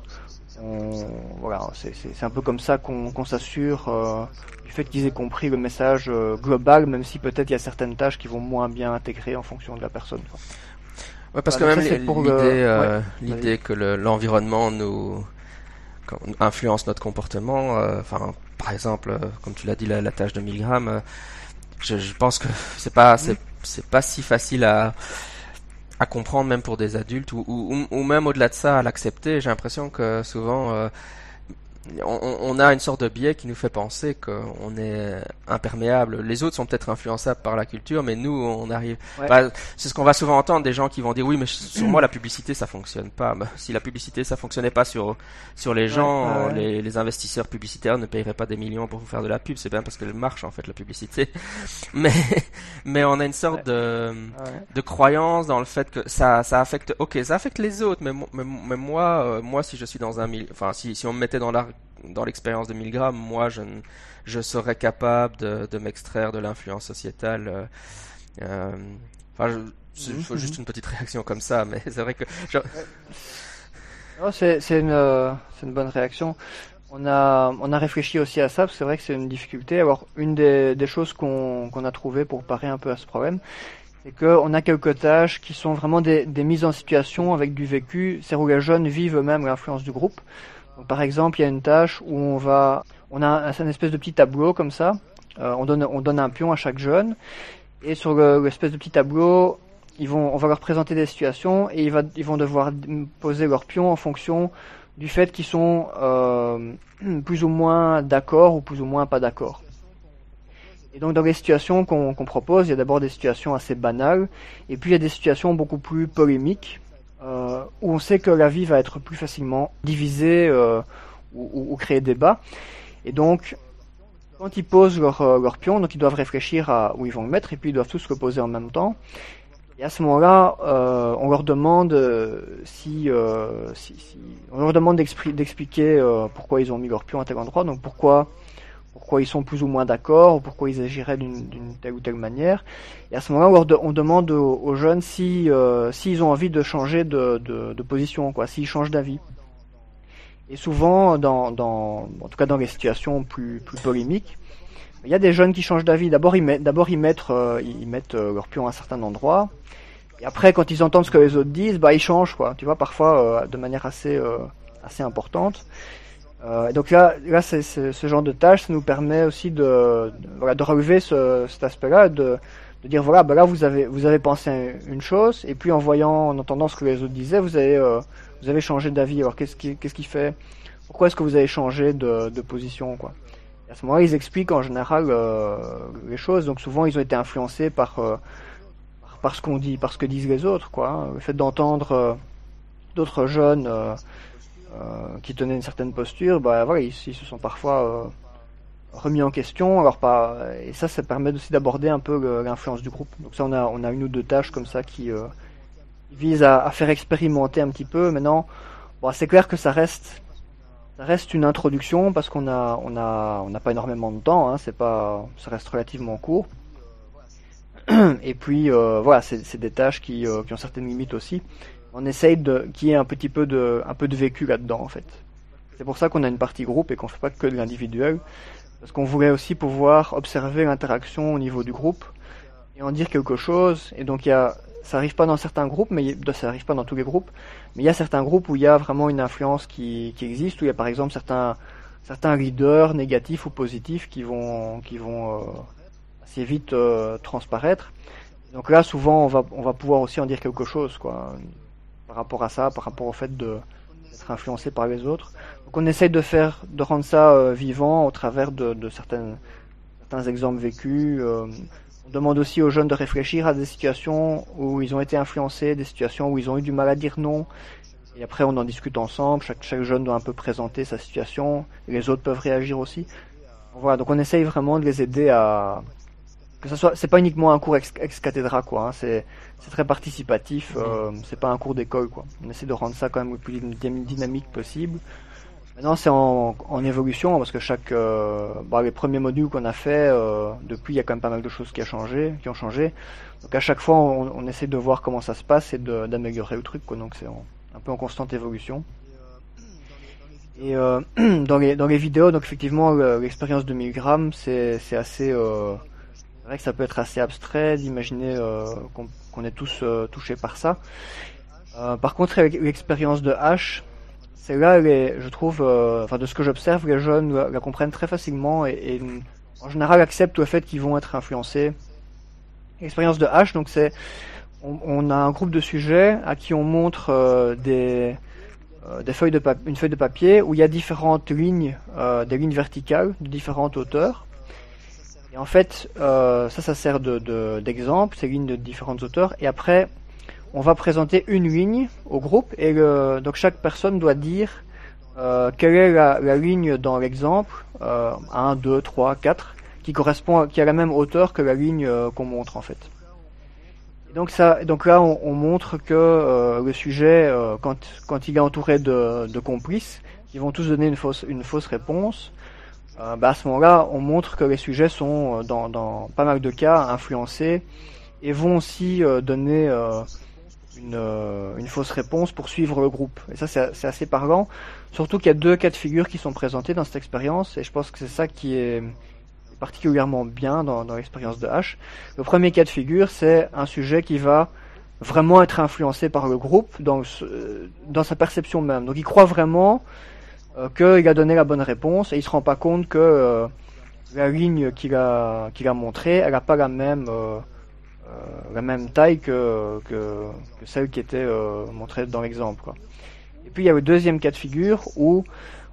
voilà, c'est un peu comme ça qu'on s'assure euh, du fait qu'ils aient compris le message euh, global, même si peut-être il y a certaines tâches qui vont moins bien intégrer en fonction de la personne. Ouais, parce que même l'idée, euh, l'idée que l'environnement nous influence notre comportement, euh, enfin, par exemple, euh, comme tu l'as dit, la, tâche de Milgram, je, je, pense que c'est pas, c'est, pas si facile à à comprendre même pour des adultes ou, ou, ou même au-delà de ça à l'accepter. J'ai l'impression que souvent on, on, a une sorte de biais qui nous fait penser qu'on est imperméable. Les autres sont peut-être influençables par la culture, mais nous, on arrive. Bah, c'est ce qu'on va souvent entendre des gens qui vont dire oui, mais sur moi la publicité ça fonctionne pas. Bah, si la publicité ça fonctionnait pas sur sur les gens, les, les, investisseurs publicitaires ne paieraient pas des millions pour vous faire de la pub. C'est bien parce qu'elle marche en fait la publicité. Mais mais on a une sorte de de croyance dans le fait que ça ça affecte. Ok, ça affecte les autres, mais mais, mais moi euh, moi si je suis dans un milieu, enfin si si on me mettait dans la dans l'expérience de Milgram, moi, je, je serais capable de, de m'extraire de l'influence sociétale. Euh, euh enfin, mhm, juste mhm. une petite réaction comme ça, mais c'est vrai que. c'est une, euh, une bonne réaction. On a, on a réfléchi aussi à ça, parce que c'est vrai que c'est une difficulté. Alors, une des, des choses qu'on a trouvé pour parer un peu à ce problème, c'est qu'on a quelques tâches qui sont vraiment des, mises en situation avec du vécu, c'est où les jeunes vivent eux-mêmes l'influence du groupe. Par exemple, il y a une tâche où on va, on a un, espèce de petit tableau comme ça, euh, on, donne, on donne un pion à chaque jeune, et sur l'espèce de petit tableau, on va leur présenter des situations et ils, vont devoir poser leur pion en fonction du fait qu'ils sont euh, plus ou moins d'accord ou plus ou moins pas d'accord. Et donc dans les situations qu'on propose, il y a d'abord des situations assez banales, et puis il y a des situations beaucoup plus polémiques, euh, où on sait que la vie va être plus facilement divisée euh, ou, ou, créer débat. Et donc, quand ils posent leur, euh, leur pion, donc ils doivent réfléchir à où ils vont le mettre, et puis ils doivent tous le poser en même temps. Et à ce moment-là, on leur demande si, on leur demande d'expliquer pourquoi ils ont mis leur pion à tel endroit, donc pourquoi pourquoi ils sont plus ou moins d'accord, ou pourquoi ils agiraient d'une telle ou telle manière. Et à ce moment-là, on, demande aux, jeunes si euh, s'ils ont envie de changer de, position, quoi, s'ils changent d'avis. Et souvent, dans, en tout cas dans les situations plus, polémiques, il y a des jeunes qui changent d'avis. D'abord, ils mettent, ils mettent, euh, ils mettent euh, leur pion à un certain endroit. Et après, quand ils entendent ce que les autres disent, bah ils changent, quoi. Tu vois, parfois de manière assez, assez importante. Euh, donc là, là c'est, ce genre de tâche, ça nous permet aussi de, de, de relever ce, cet aspect-là, de, de dire voilà, bah là vous avez vous avez pensé une chose, et puis en voyant, en entendant ce que les autres disaient, vous avez euh, vous avez changé d'avis. Alors qu'est-ce qui qu'est-ce qui fait Pourquoi est-ce que vous avez changé de, de position quoi? À ce moment-là, ils expliquent en général euh, les choses. Donc souvent, ils ont été influencés par euh, par ce qu'on dit, par ce que disent les autres quoi. Le fait d'entendre euh, d'autres jeunes euh, qui tenaient une certaine posture, bah voilà, ils, se sont parfois euh, remis en question. Alors pas, et ça, ça permet aussi d'aborder un peu l'influence du groupe. Donc ça, on a, on a une ou deux tâches comme ça qui, euh, visent à, faire expérimenter un petit peu. Maintenant, bon, c'est clair que ça reste, reste une introduction parce qu'on a, on a, on n'a pas énormément de temps. Hein, c'est pas, ça reste relativement court. Et puis euh, voilà, c'est des tâches qui, qui ont certaines limites aussi on essaye de qu'il y ait un petit peu de un peu de vécu là-dedans en fait. C'est pour ça qu'on a une partie groupe et qu'on fait pas que de l'individuel. Parce qu'on voulait aussi pouvoir observer l'interaction au niveau du groupe et en dire quelque chose. Et donc il y a ça arrive pas dans certains groupes mais ça arrive pas dans tous les groupes. Mais il y a certains groupes où il y a vraiment une influence qui, qui existe où il y a par exemple certains certains leaders négatifs ou positifs qui vont qui vont euh, assez vite euh, transparaître. Donc là souvent on va on va pouvoir aussi en dire quelque chose quoi par rapport à ça, par rapport au fait d'être influencé par les autres. Donc on essaye de faire, de rendre ça euh, vivant au travers de, certains exemples vécus. Euh, on demande aussi aux jeunes de réfléchir à des situations où ils ont été influencés, des situations où ils ont eu du mal à dire non. Et après, on en discute ensemble. Chaque, chaque jeune doit un peu présenter sa situation. Et les autres peuvent réagir aussi. Voilà, donc on essaye vraiment de les aider à, que ça soit, c'est pas uniquement un cours ex, ex cathedra quoi. Hein, c'est c'est très participatif. Euh, c'est pas un cours d'école quoi. On essaie de rendre ça quand même le plus dynamique possible. Maintenant c'est en, en évolution parce que chaque euh, bah, les premiers modules qu'on a fait euh, depuis il y a quand même pas mal de choses qui a changé, qui ont changé. Donc à chaque fois on, on essaie de voir comment ça se passe et d'améliorer le truc quoi. Donc c'est un peu en constante évolution. Et euh, dans les dans les vidéos donc effectivement l'expérience de Milgram c'est c'est assez euh, vrai que ça peut être assez abstrait d'imaginer euh, qu'on est tous euh, touchés par ça. Euh, par contre, avec l'expérience de H, c'est là je trouve, enfin de ce que j'observe, les jeunes la, comprennent très facilement et, en général acceptent le fait qu'ils vont être influencés. L'expérience de H, donc c'est, on, a un groupe de sujets à qui on montre des des feuilles de une feuille de papier où il y a différentes lignes, des lignes verticales de différentes hauteurs. Et en fait, euh, ça, ça sert d'exemple, de, c'est lignes de différentes auteurs. Et après, on va présenter une ligne au groupe. Et donc chaque personne doit dire euh, quelle est la, ligne dans l'exemple, euh, 1, 2, 3, 4, qui correspond, qui a la même hauteur que la ligne euh, qu'on montre en fait. Et donc ça, donc là, on, on montre que euh, le sujet, euh, quand, quand il est entouré de, de complices, ils vont tous donner une fausse, une fausse réponse. Euh, bah, à ce moment-là, on montre que les sujets sont, euh, dans, pas mal de cas, influencés et vont aussi euh, donner une, une, fausse réponse pour suivre le groupe. Et ça, c'est assez parlant. Surtout qu'il y a deux cas de figure qui sont présentés dans cette expérience, et je pense que c'est ça qui est particulièrement bien dans, dans l'expérience de H. Le premier cas de figure, c'est un sujet qui va vraiment être influencé par le groupe dans, dans sa perception même. Donc il croit vraiment euh, qu'il a donné la bonne réponse et il se rend pas compte que euh, la ligne qu'il a qu'il a montrée, elle n'a pas la même euh, la même taille que, que, celle qui était montrée dans l'exemple. Et puis il y a le deuxième cas de figure où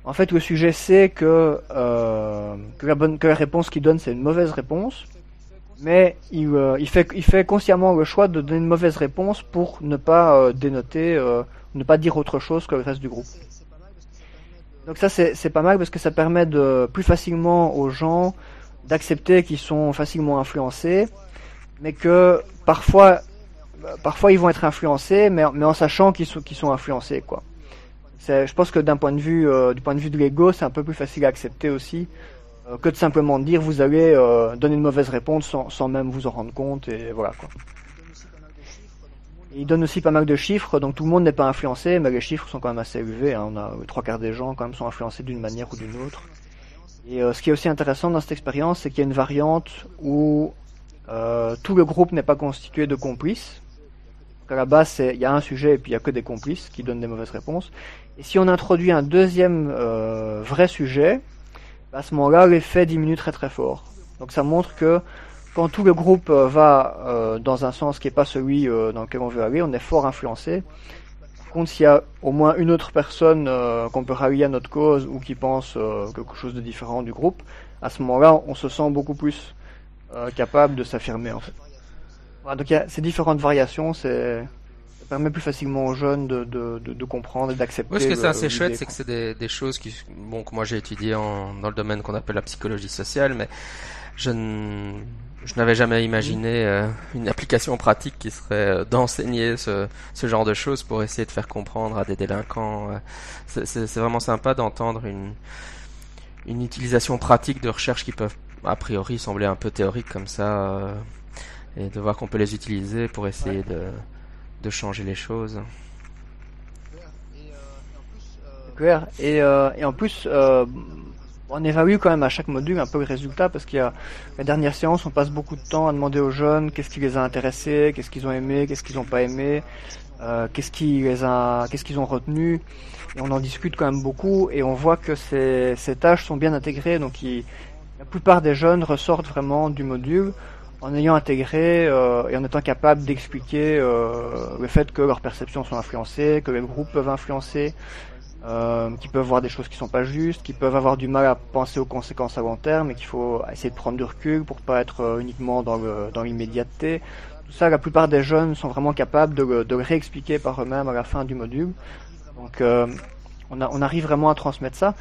en fait le sujet sait que que la bonne que la réponse qu'il donne c'est une mauvaise réponse mais il, il, fait, il fait consciemment le choix de donner une mauvaise réponse pour ne pas dénoter, ne pas dire autre chose que le reste du groupe. Donc ça c'est pas mal parce que ça permet de plus facilement aux gens d'accepter qu'ils sont facilement influencés, mais que parfois parfois ils vont être influencés, mais, mais en sachant qu'ils sont, qu'ils sont influencés quoi. Je pense que d'un point de vue euh, du point de vue de l'ego, c'est un peu plus facile à accepter aussi euh, que de simplement dire vous allez euh, donner une mauvaise réponse sans, sans même vous en rendre compte et voilà quoi. Il donne aussi pas mal de chiffres, donc tout le monde n'est pas influencé, mais les chiffres sont quand même assez élevés. Hein. On a trois quarts des gens quand même sont influencés d'une manière ou d'une autre. Et euh, ce qui est aussi intéressant dans cette expérience, c'est qu'il y a une variante où euh, tout le groupe n'est pas constitué de complices. À la base, il y a un sujet et puis il y a que des complices qui donnent des mauvaises réponses. Et si on introduit un deuxième euh, vrai sujet, à ce moment-là, l'effet diminue très très fort. Donc ça montre que quand tout le groupe euh, va euh, dans un sens qui n'est pas celui euh, dans lequel on veut aller, on est fort influencé. Par contre, s'il y a au moins une autre personne qu'on peut rallier à notre cause ou qui pense quelque chose de différent du groupe, à ce moment-là, on se sent beaucoup plus capable de s'affirmer en fait. donc il y a ces différentes variations, c'est ça permet plus facilement aux jeunes de, de, de, comprendre et d'accepter. Oui, ce qui est assez chouette, c'est que c'est des, des, choses qui, bon, que moi j'ai étudié en, dans le domaine qu'on appelle la psychologie sociale, mais je ne je n'avais jamais imaginé euh, une application pratique qui serait euh, d'enseigner ce, ce, genre de choses pour essayer de faire comprendre à des délinquants. Euh. C'est vraiment sympa d'entendre une, une utilisation pratique de recherches qui peuvent a priori sembler un peu théoriques comme ça et de voir qu'on peut les utiliser pour essayer de, de changer les choses. Et, et en plus, on évalue quand même à chaque module un peu le résultat parce qu'il y a la dernière séance, on passe beaucoup de temps à demander aux jeunes qu'est-ce qui les a intéressés, qu'est-ce qu'ils ont aimé, qu'est-ce qu'ils n'ont pas aimé, euh, qu'est-ce qui a, qu'est-ce qu'ils ont retenu. Et on en discute quand même beaucoup et on voit que ces, ces tâches sont bien intégrées. Donc la plupart des jeunes ressortent vraiment du module en ayant intégré euh, et en étant capable d'expliquer euh, le fait que leurs perceptions sont influencées, que les groupes peuvent influencer, euh, qui peuvent voir des choses qui sont pas justes, qui peuvent avoir du mal à penser aux conséquences à long terme et qu'il faut essayer de prendre du recul pour pas être euh, uniquement dans l'immédiateté. Tout ça, la plupart des jeunes sont vraiment capables de, le, réexpliquer par eux-mêmes à la fin du module. Donc euh, on, arrive vraiment à transmettre ça.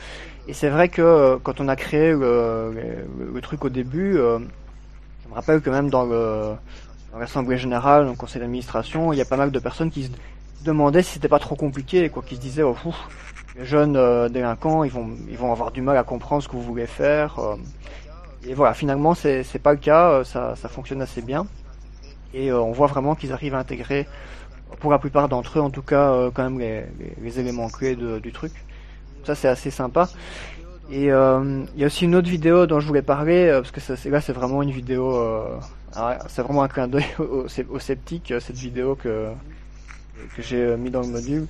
Et c'est vrai que quand on a créé le, truc au début, je me rappelle que même dans le dans l'assemblée générale, dans le conseil d'administration, il y a pas mal de personnes qui se demandaient si c'était pas trop compliqué, quoi, qui se disaient, oh, les jeunes euh, délinquants, ils vont, ils vont avoir du mal à comprendre ce que vous voulez faire. Euh. et voilà, finalement, c'est, pas le cas, euh, ça, ça fonctionne assez bien. Et on voit vraiment qu'ils arrivent à intégrer, pour la plupart d'entre eux, en tout cas, quand même les, éléments clés du truc. Ça, c'est assez sympa. Et il y a aussi une autre vidéo dont je voulais parler, parce que ça, là, c'est vraiment une vidéo, ah c'est vraiment un clin d'œil aux, aux sceptiques, cette vidéo que, que j'ai mis dans le module.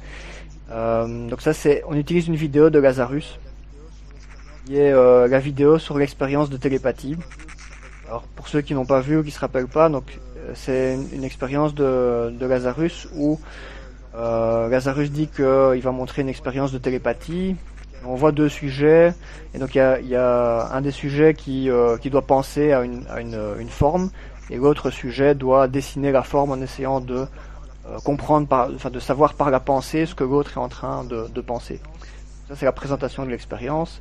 Euh, donc ça c'est, on utilise une vidéo de Lazarus, qui est euh, la vidéo sur l'expérience de télépathie. Alors pour ceux qui n'ont pas vu ou qui se rappellent pas, donc euh, c'est une, expérience de, de, Lazarus où euh, Lazarus dit qu'il va montrer une expérience de télépathie. On voit deux sujets et donc il y a, y a, un des sujets qui, euh, qui doit penser à, une, à une, une forme et l'autre sujet doit dessiner la forme en essayant de euh, comprendre, par, enfin de savoir par la pensée ce que l'autre est en train de, de penser. Ça c'est la présentation de l'expérience.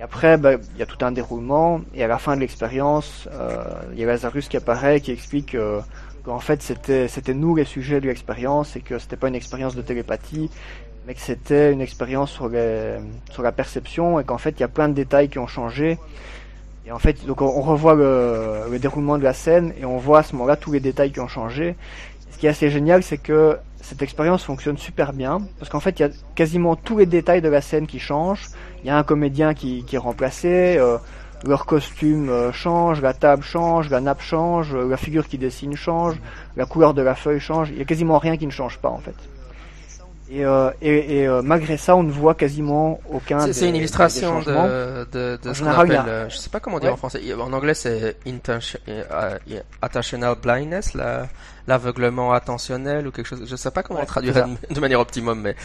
Et après, ben, il y a tout un déroulement. Et à la fin de l'expérience, euh, il y a Lazarus qui apparaît, qui explique euh, qu'en fait c'était c'était nous les sujets de l'expérience et que c'était pas une expérience de télépathie, mais que c'était une expérience sur les, sur la perception et qu'en fait il y a plein de détails qui ont changé. Et en fait, donc on, revoit le, le, déroulement de la scène et on voit à ce moment-là tous les détails qui ont changé qui est assez génial, c'est que cette expérience fonctionne super bien, parce qu'en fait, il y a quasiment tous les détails de la scène qui changent. Il y a un comédien qui, est remplacé, euh, leur costume euh, change, la table change, la nappe change, la figure qui dessine change, la couleur de la feuille change. Il y a quasiment rien qui ne change pas en fait. Et, euh, et, et euh, malgré ça, on ne voit quasiment aucun. C'est une illustration de, de, de ce qu'on appelle, euh, je sais pas comment dire en français. En anglais, c'est euh, attentional blindness, l'aveuglement attentionnel ou quelque chose. Je sais pas comment on traduirait de, manière optimum, mais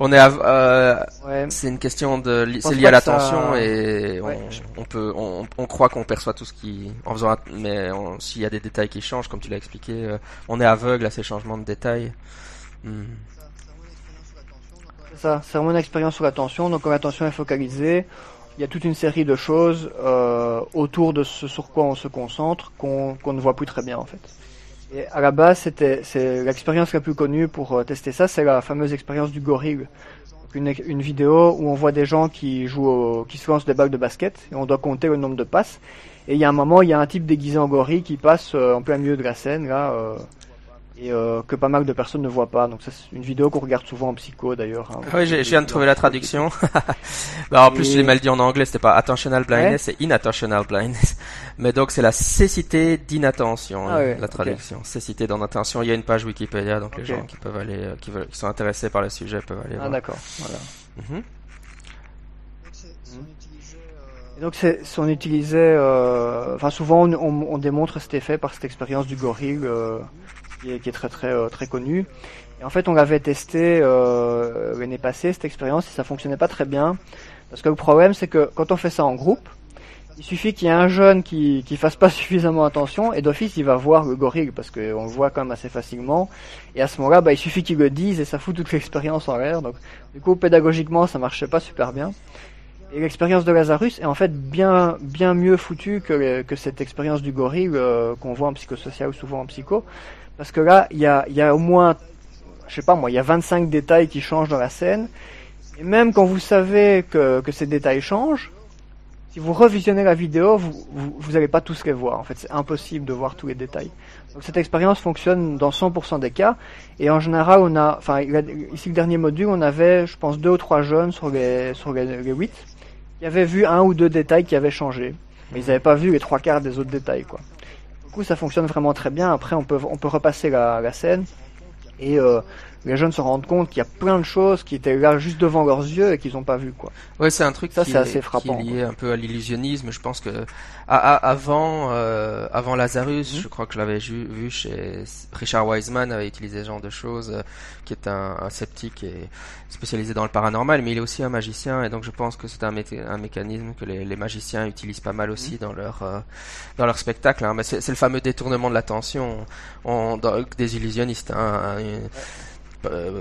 on est. Euh, ouais. C'est une question de, c'est lié à l'attention ça... et on, on, peut, on, on croit qu'on perçoit tout ce qui, en faisant, mais s'il y a des détails qui changent, comme tu l'as expliqué, on est aveugle à ces changements de détails. Hmm ça, c'est vraiment une expérience sur l'attention. Donc quand l'attention est focalisée, il y a toute une série de choses euh, autour de ce sur quoi on se concentre qu'on ne voit plus très bien en fait. Et à la base, c'était c'est l'expérience la plus connue pour euh, tester ça, c'est la fameuse expérience du gorille. Une, une, vidéo où on voit des gens qui jouent qui se lancent des balles de basket et on doit compter le nombre de passes. Et il y a un moment, il y a un type déguisé en gorille qui passe euh, en plein milieu de la scène là. Et euh, que pas mal de personnes ne voient pas. Donc c'est une vidéo qu'on regarde souvent en psycho d'ailleurs. Hein, oui, je viens de trouver la traduction. bah, en plus, je l'ai mal dit en anglais, c'était pas attentional blindness, c'est inattentional blindness. Mais donc c'est la cécité d'inattention, ah, hein, la traduction. Okay. Cécité d'inattention. Il y a une page Wikipédia, donc okay. les gens qui peuvent aller, euh, qui, veulent, qui, sont intéressés par le sujet peuvent aller. Ah d'accord, voilà. Mm -hmm. Et donc on utilisait, euh, enfin souvent on, on, on, démontre cet effet par cette expérience du gorille. Euh, qui est, qui est très très euh, très connu. Et en fait, on l'avait testé euh, l'année passée cette expérience et ça fonctionnait pas très bien. Parce que le problème c'est que quand on fait ça en groupe, il suffit qu'il y ait un jeune qui qui fasse pas suffisamment attention et d'office il va voir le gorille parce qu'on le voit quand même assez facilement. Et à ce moment-là bah, il suffit qu'il le dise et ça fout toute l'expérience en l'air. Donc du coup pédagogiquement ça marchait pas super bien. Et l'expérience de Lazarus est en fait bien bien mieux foutue que, que cette expérience du gorille euh, qu'on voit en psychosocial ou souvent en psycho parce que là, il y a, y a au moins, je sais pas moi, il y a 25 détails qui changent dans la scène. Et même quand vous savez que, que ces détails changent, si vous revisionnez la vidéo, vous, vous, vous allez pas tous les voir. En fait, c'est impossible de voir tous les détails. Donc cette expérience fonctionne dans 100% des cas. Et en général, on a, enfin, ici le dernier module, on avait, je pense, deux ou trois jeunes sur les, sur les, les 8 qui avaient vu un ou deux détails qui avaient changé. Mais ils n'avaient pas vu les trois quarts des autres détails, quoi. Coup, ça fonctionne vraiment très bien. Après, on peut, on peut repasser la, la scène et euh, les jeunes se rendent compte qu'il y a plein de choses qui étaient là juste devant leurs yeux et qu'ils n'ont pas vu quoi. Ouais, c'est un truc ça c'est assez frappant. Qui est lié un peu à l'illusionnisme. Je pense que à, à, avant euh, avant Lazarus, mm -hmm. je crois que je l'avais vu chez Richard Wiseman avait utilisé ce genre de choses, euh, qui est un, un, sceptique et spécialisé dans le paranormal, mais il est aussi un magicien et donc je pense que c'est un, un, mécanisme que les, les, magiciens utilisent pas mal aussi mm -hmm. dans leur euh, dans leur spectacle. Hein. Mais c'est le fameux détournement de l'attention des illusionnistes. Hein, ouais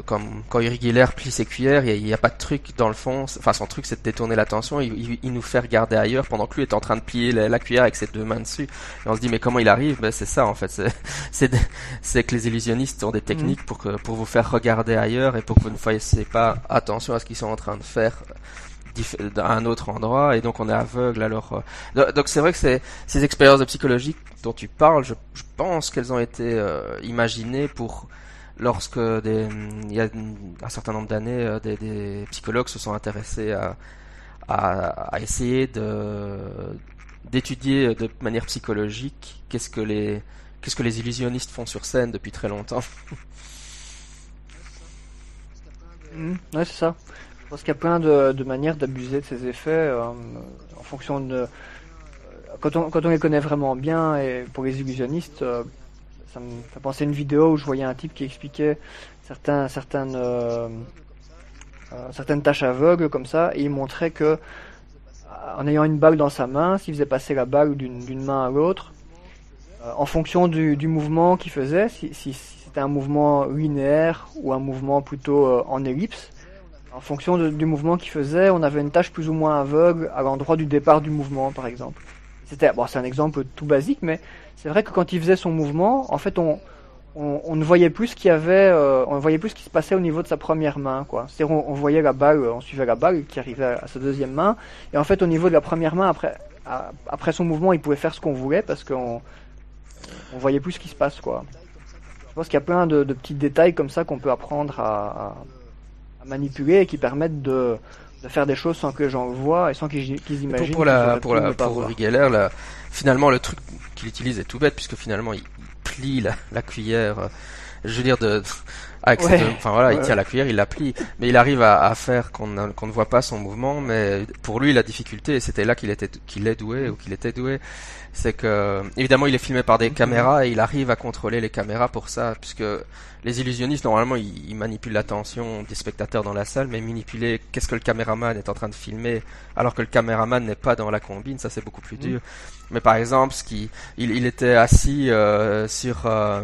comme quand Uri Geller plie ses cuillères, il n'y a, a, pas de truc dans le fond. Enfin, son truc, c'est de détourner l'attention. Il, il, il, nous fait regarder ailleurs pendant que lui est en train de plier la, la, cuillère avec ses deux mains dessus. Et on se dit, mais comment il arrive? Ben, C'est ça, en fait. C'est que les illusionnistes ont des techniques pour, que, pour vous faire regarder ailleurs et pour que vous ne fassiez pas attention à ce qu'ils sont en train de faire à un autre endroit et donc on est aveugle alors euh... donc c'est vrai que ces expériences de psychologie dont tu parles je, je pense qu'elles ont été euh, imaginées pour lorsque il y a un certain nombre d'années, euh, des, psychologues se sont intéressés à, essayer d'étudier de manière psychologique qu'est-ce que les illusionnistes font sur scène depuis très longtemps. mmh, ouais, c'est ça. Je pense qu'il y a plein de, manières d'abuser de ces effets euh, en fonction de euh, quand on, les connaît vraiment bien et pour les illusionnistes, ça me fait penser à une vidéo où je voyais un type qui expliquait certains, certaines, euh, euh, certaines tâches aveugles comme ça, et il montrait que en ayant une bague dans sa main, s'il faisait passer la bague d'une main à l'autre, euh, en fonction du, du mouvement qu'il faisait, si, c'était un mouvement linéaire ou un mouvement plutôt euh, en ellipse, en fonction du mouvement qu'il faisait, on avait une tâche plus ou moins aveugle à l'endroit du départ du mouvement, par exemple. C'était bon, c'est un exemple tout basique, mais c'est vrai que quand il faisait son mouvement, en fait, on, on, ne voyait plus ce qu'il avait, euh, on voyait plus ce qui se passait au niveau de sa première main, quoi. C'est-à-dire, on, voyait la balle, on suivait la balle qui arrivait à, sa deuxième main, et en fait, au niveau de la première main, après, après son mouvement, il pouvait faire ce qu'on voulait parce qu'on on voyait plus ce qui se passe, quoi. Je pense qu'il y a plein de, de petits détails comme ça qu'on peut apprendre à, manipuler et qui permettent de de faire des choses sans que le voient et sans qu'ils imaginent. Pour, la, pour, la, pour Uri Geller, finalement, le truc qu'il utilise est tout bête puisque finalement il plie la, la cuillère. Je veux dire de enfin voilà, il tient la cuillère, il la plie, mais il arrive à, à faire qu'on ne voit pas son mouvement. Mais pour lui, la difficulté, et c'était là qu'il était qu'il est doué ou qu'il était doué, c'est que évidemment il est filmé par des caméras et il arrive à contrôler les caméras pour ça, puisque les illusionnistes normalement ils, manipulent l'attention des spectateurs dans la salle, mais manipuler qu'est-ce que le caméraman est en train de filmer alors que le caméraman n'est pas dans la combine, ça c'est beaucoup plus dur. Mais par exemple, ce qui il, il était assis euh, sur euh,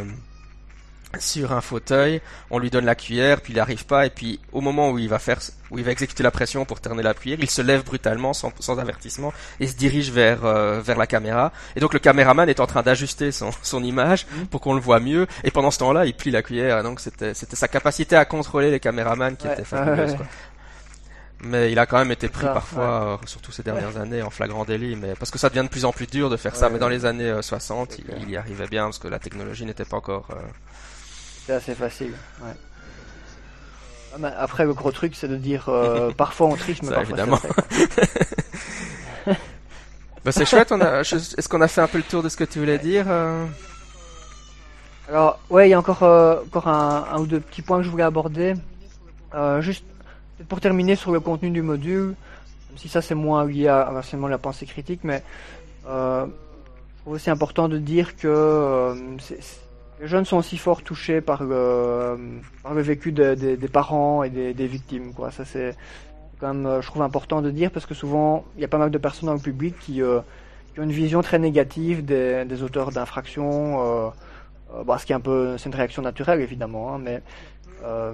sur un fauteuil, on lui donne la cuillère, puis il n'arrive pas, et puis au moment où il va faire, où il va exécuter la pression pour terner la cuillère, il se lève brutalement, sans, sans avertissement, et se dirige vers euh, vers la caméra. Et donc le caméraman est en train d'ajuster son, son image mmh. pour qu'on le voit mieux, et pendant ce temps-là, il plie la cuillère. Donc c'était c'était sa capacité à contrôler les caméramans qui était fabuleuse. Quoi. Mais il a quand même été pris parfois, euh, surtout ces dernières années, en flagrant délit. Mais parce que ça devient de plus en plus dur de faire ça. Mais dans les années 60, euh, il, il, y arrivait bien parce que la technologie n'était pas encore c'est assez facile. Ouais. Ah, après, le gros truc, c'est de dire euh, parfois on triche, mais parfois évidemment. bah, c'est chouette. On a... Est-ce qu'on a fait un peu le tour de ce que tu voulais dire euh? Alors, ouais, il y a encore, euh, encore un, un, ou deux petits points que je voulais aborder. juste pour terminer sur le contenu du module, même si ça c'est moins lié à, à la pensée critique, mais je trouve aussi important de dire que c'est les jeunes sont aussi fort touchés par le, vécu des parents et des, victimes. Ça, c'est quand même, je trouve, important de dire parce que souvent, il y a pas mal de personnes dans le public qui, euh, ont une vision très négative des, auteurs d'infractions. Euh, euh, bon, ce qui est un peu, c'est une réaction naturelle évidemment, hein, mais euh,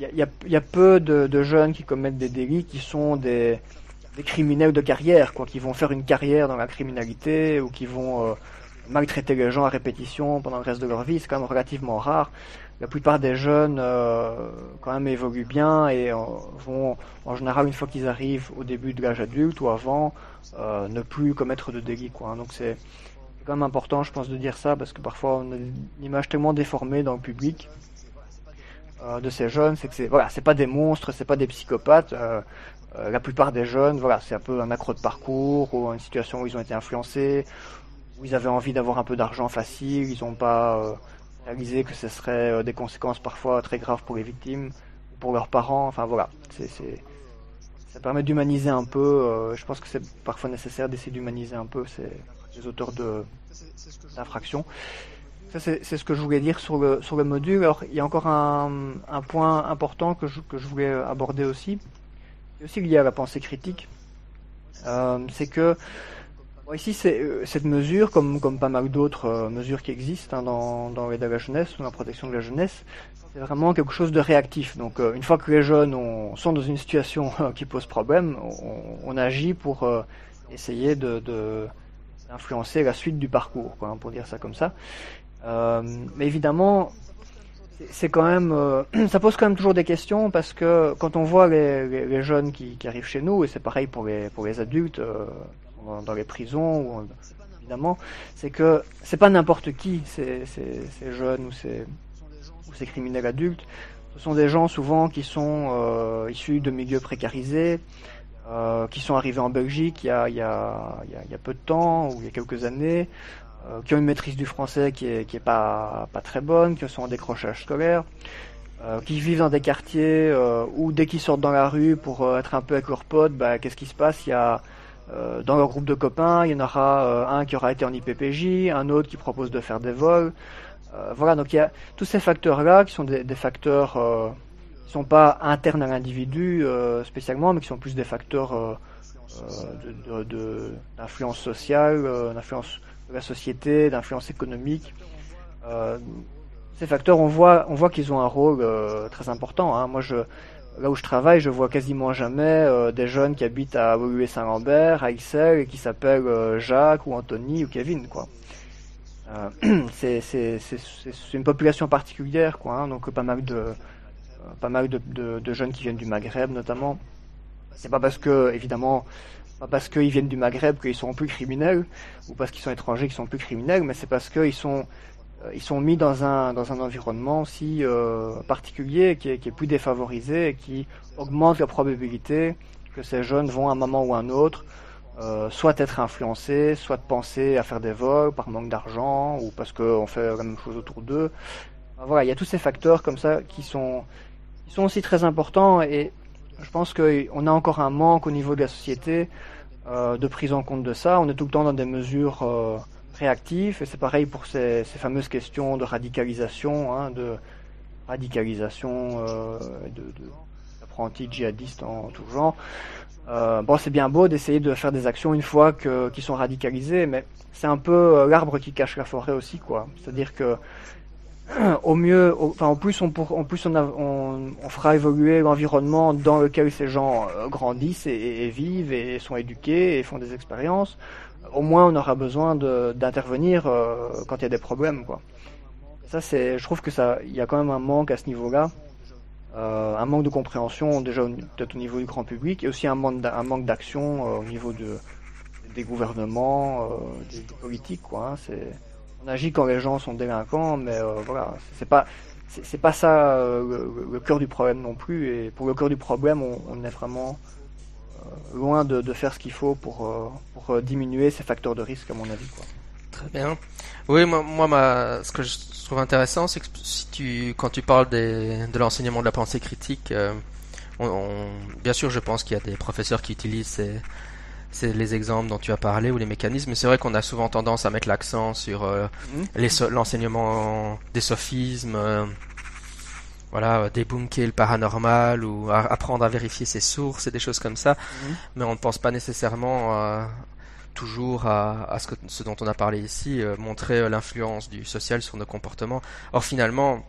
il y, a, peu de, jeunes qui commettent des délits qui sont des, des criminels de carrière, quoi, qui vont faire une carrière dans la criminalité ou qui vont maltraiter les gens à répétition pendant le reste de leur vie, c'est quand même relativement rare. La plupart des jeunes euh, quand même évoluent bien et euh, vont en général une fois qu'ils arrivent au début de l'âge adulte ou avant euh, ne plus commettre de délits quoi. Donc c'est quand même important je pense de dire ça parce que parfois on a une image tellement déformée dans le public de ces jeunes, c'est que c'est voilà, c'est pas des monstres, c'est pas des psychopathes. La plupart des jeunes, voilà, c'est un peu un accro de parcours ou une situation où ils ont été influencés ils avaient envie d'avoir un peu d'argent facile, ils n'ont pas euh, réalisé que ce serait euh, des conséquences parfois très graves pour les victimes, pour leurs parents. Enfin voilà, ça permet d'humaniser un peu. Euh, je pense que c'est parfois nécessaire d'essayer d'humaniser un peu ces, les auteurs d'infractions. Ça, c'est, ce que je voulais dire sur le, module. Alors, il y a encore un, point important que je, voulais aborder aussi, qui est aussi lié à la pensée critique. C'est que Ici, euh, cette mesure, comme, pas mal d'autres euh, mesures qui existent hein, dans, l'aide à la jeunesse ou la protection de la jeunesse, c'est vraiment quelque chose de réactif. Donc, euh, une fois que les jeunes ont, sont dans une situation qui pose problème, on, agit pour essayer de, d'influencer la suite du parcours, hein, pour dire ça comme ça. mais évidemment, ça pose quand même toujours des questions parce que quand on voit les, jeunes qui, arrivent chez nous, et c'est pareil pour les adultes, dans les prisons, ou, évidemment, c'est que c'est pas n'importe qui, ces, jeunes ou ces, ou ces criminels adultes. Ce sont des gens souvent qui sont euh, issus de milieux précarisés, euh, qui sont arrivés en Belgique il y, a, il, y a, il y a peu de temps, ou il y a quelques années, euh, qui ont une maîtrise du français qui est, qui est pas, pas très bonne, qui sont en décrochage scolaire, qui vivent dans des quartiers où dès qu'ils sortent dans la rue pour être un peu avec leurs potes, bah, qu'est-ce qui se passe? Il y a euh, dans leur groupe de copains, il y en aura euh, un qui aura été en IPPJ, un autre qui propose de faire des vols. Euh, voilà, donc il y a tous ces facteurs-là qui sont des, facteurs qui sont pas internes à l'individu spécialement, mais qui sont plus des facteurs d'influence sociale, d'influence de la société, d'influence économique. ces facteurs, on voit, on voit qu'ils ont un rôle très important. Hein. Moi, je là où je travaille, je vois quasiment jamais euh, des jeunes qui habitent à Woluwe Saint-Lambert, à Ixelles, et qui s'appellent euh, Jacques ou Anthony ou Kevin. Euh, c'est une population particulière. Hein, donc pas mal de, jeunes qui viennent du Maghreb, notamment. C'est pas parce que, évidemment, pas parce qu'ils viennent du Maghreb qu'ils sont plus criminels, ou parce qu'ils sont étrangers qu'ils sont plus criminels, mais c'est parce qu'ils sont ils sont mis dans un dans un environnement aussi particulier qui est, plus défavorisé et qui augmente la probabilité que ces jeunes vont à un moment ou à un autre euh, soit être influencés, soit penser à faire des vols par manque d'argent ou parce qu'on fait la même chose autour d'eux. voilà, il y a tous ces facteurs comme ça qui sont, qui sont aussi très importants et je pense qu'on a encore un manque au niveau de la société euh, de prise en compte de ça. On est tout le temps dans des mesures réactives et c'est pareil pour ces, fameuses questions de radicalisation, hein, de radicalisation, euh, de, de apprentis djihadistes en tout genre. Euh, bon, c'est bien beau d'essayer de faire des actions une fois qu'ils sont radicalisés, mais c'est un peu euh, l'arbre qui cache la forêt aussi, quoi. C'est-à-dire que au mieux, enfin, en plus, on, en plus, on fera évoluer l'environnement dans lequel ces gens euh, grandissent et, vivent et sont éduqués et font des expériences. Au moins, on aura besoin d'intervenir quand il y a des problèmes, quoi. Ça, je trouve que ça, y a quand même un manque à ce niveau-là. Euh, un manque de compréhension déjà peut-être au niveau du grand public et aussi un manque d'action euh, au niveau de des gouvernements, euh, des, politiques quoi. Hein. on agit quand les gens sont délinquants, mais voilà, c'est pas c'est pas ça le, cœur du problème non plus. Et pour le cœur du problème, on est vraiment loin de, de, faire ce qu'il faut pour, pour diminuer ces facteurs de risque, à mon avis. Quoi. Très bien. Oui, moi, moi ma, ce que je trouve intéressant, c'est que si tu, quand tu parles des, de l'enseignement de la pensée critique, euh, on, bien sûr, je pense qu'il y a des professeurs qui utilisent ces, ces, les exemples dont tu as parlé ou les mécanismes, mais c'est vrai qu'on a souvent tendance à mettre l'accent sur euh, mmh. l'enseignement des sophismes, euh, voilà, débunker le paranormal ou apprendre à vérifier ses sources et des choses comme ça, mmh. mais on ne pense pas nécessairement à toujours à, ce, que, ce, dont on a parlé ici, euh, montrer euh, l'influence du social sur nos comportements. Or finalement,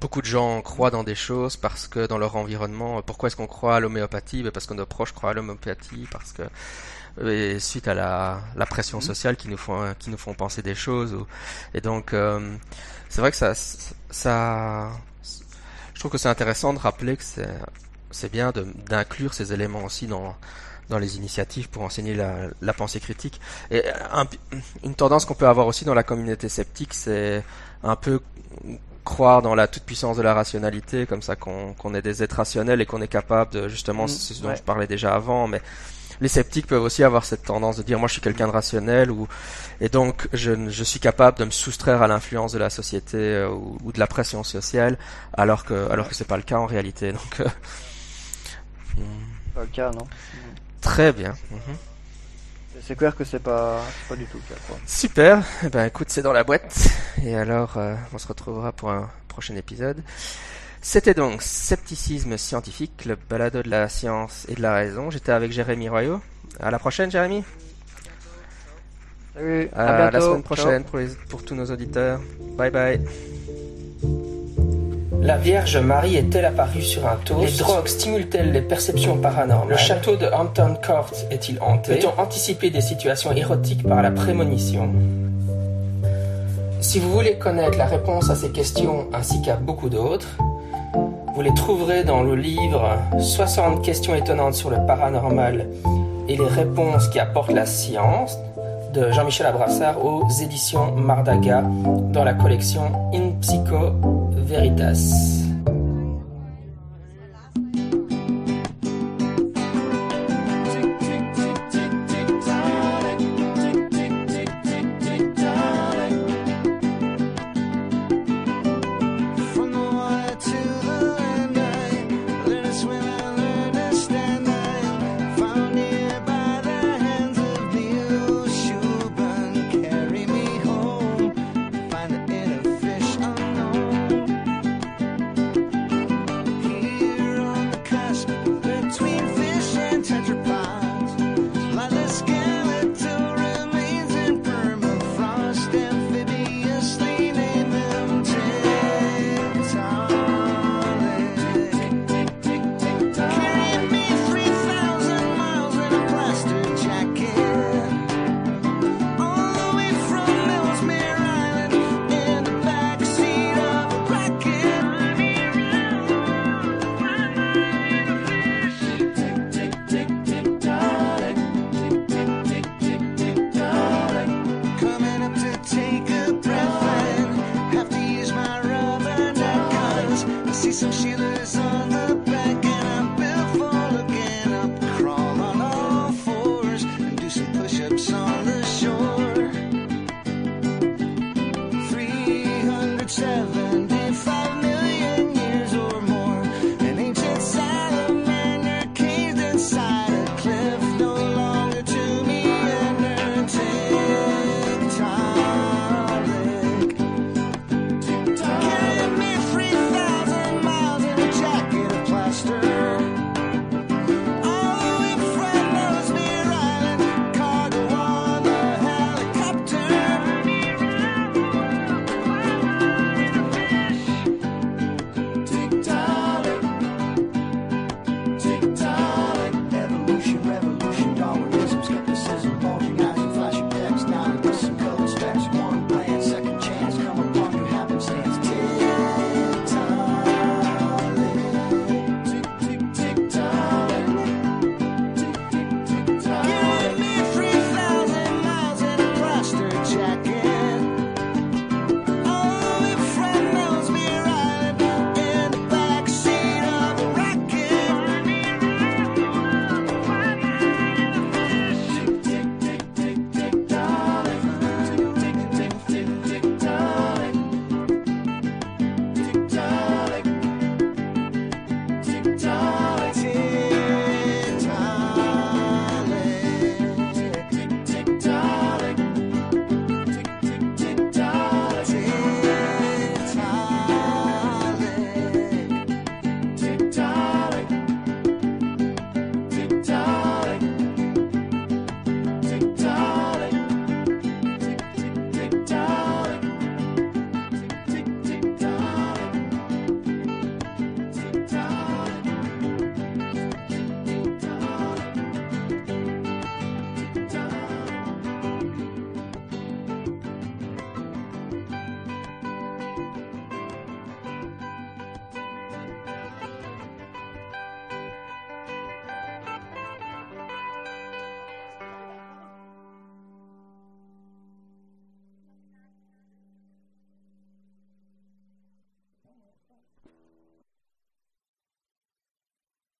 beaucoup de gens croient dans des choses parce que dans leur environnement, pourquoi est-ce qu'on croit à l'homéopathie? Ben Parce que nos proches croient à l'homéopathie, parce que et suite à la, la pression mmh. sociale qui nous font qui nous font penser des choses. et donc euh, c'est vrai que ça ça je trouve que c'est intéressant de rappeler que c'est c'est bien d'inclure ces éléments aussi dans dans les initiatives pour enseigner la, la pensée critique. Et une tendance qu'on peut avoir aussi dans la communauté sceptique, c'est un peu croire dans la toute puissance de la rationalité, comme ça qu'on qu'on est des êtres rationnels et qu'on est capable de justement, mmh, ce dont je parlais déjà avant, mais les sceptiques peuvent aussi avoir cette tendance de dire moi je suis quelqu'un de rationnel ou et donc je, je suis capable de me soustraire à l'influence de la société euh, ou, de la pression sociale alors que alors que c'est pas le cas en réalité donc euh, pas le cas non? Très bien. Mhm. C'est clair que c'est pas, pas du tout le cas. Super. Eh ben écoute, c'est dans la boîte. Et alors, euh, on se retrouvera pour un prochain épisode. C'était donc Scepticisme scientifique, le balado de la science et de la raison. J'étais avec Jérémy Royaux. À la prochaine, Jérémy. Salut. À, la semaine prochaine pour, pour tous nos auditeurs. Bye bye. La Vierge Marie est-elle apparue sur un toast? Les drogues stimulent-elles les perceptions paranormales? Le château de Hampton Court est-il hanté? Peut-on anticiper des situations érotiques par la prémonition? Si vous voulez connaître la réponse à ces questions ainsi qu'à beaucoup d'autres, vous les trouverez dans le livre 60 questions étonnantes sur le paranormal et les réponses qui apportent la science de Jean-Michel Abrassard aux éditions Mardaga dans la collection In Psycho Veritas.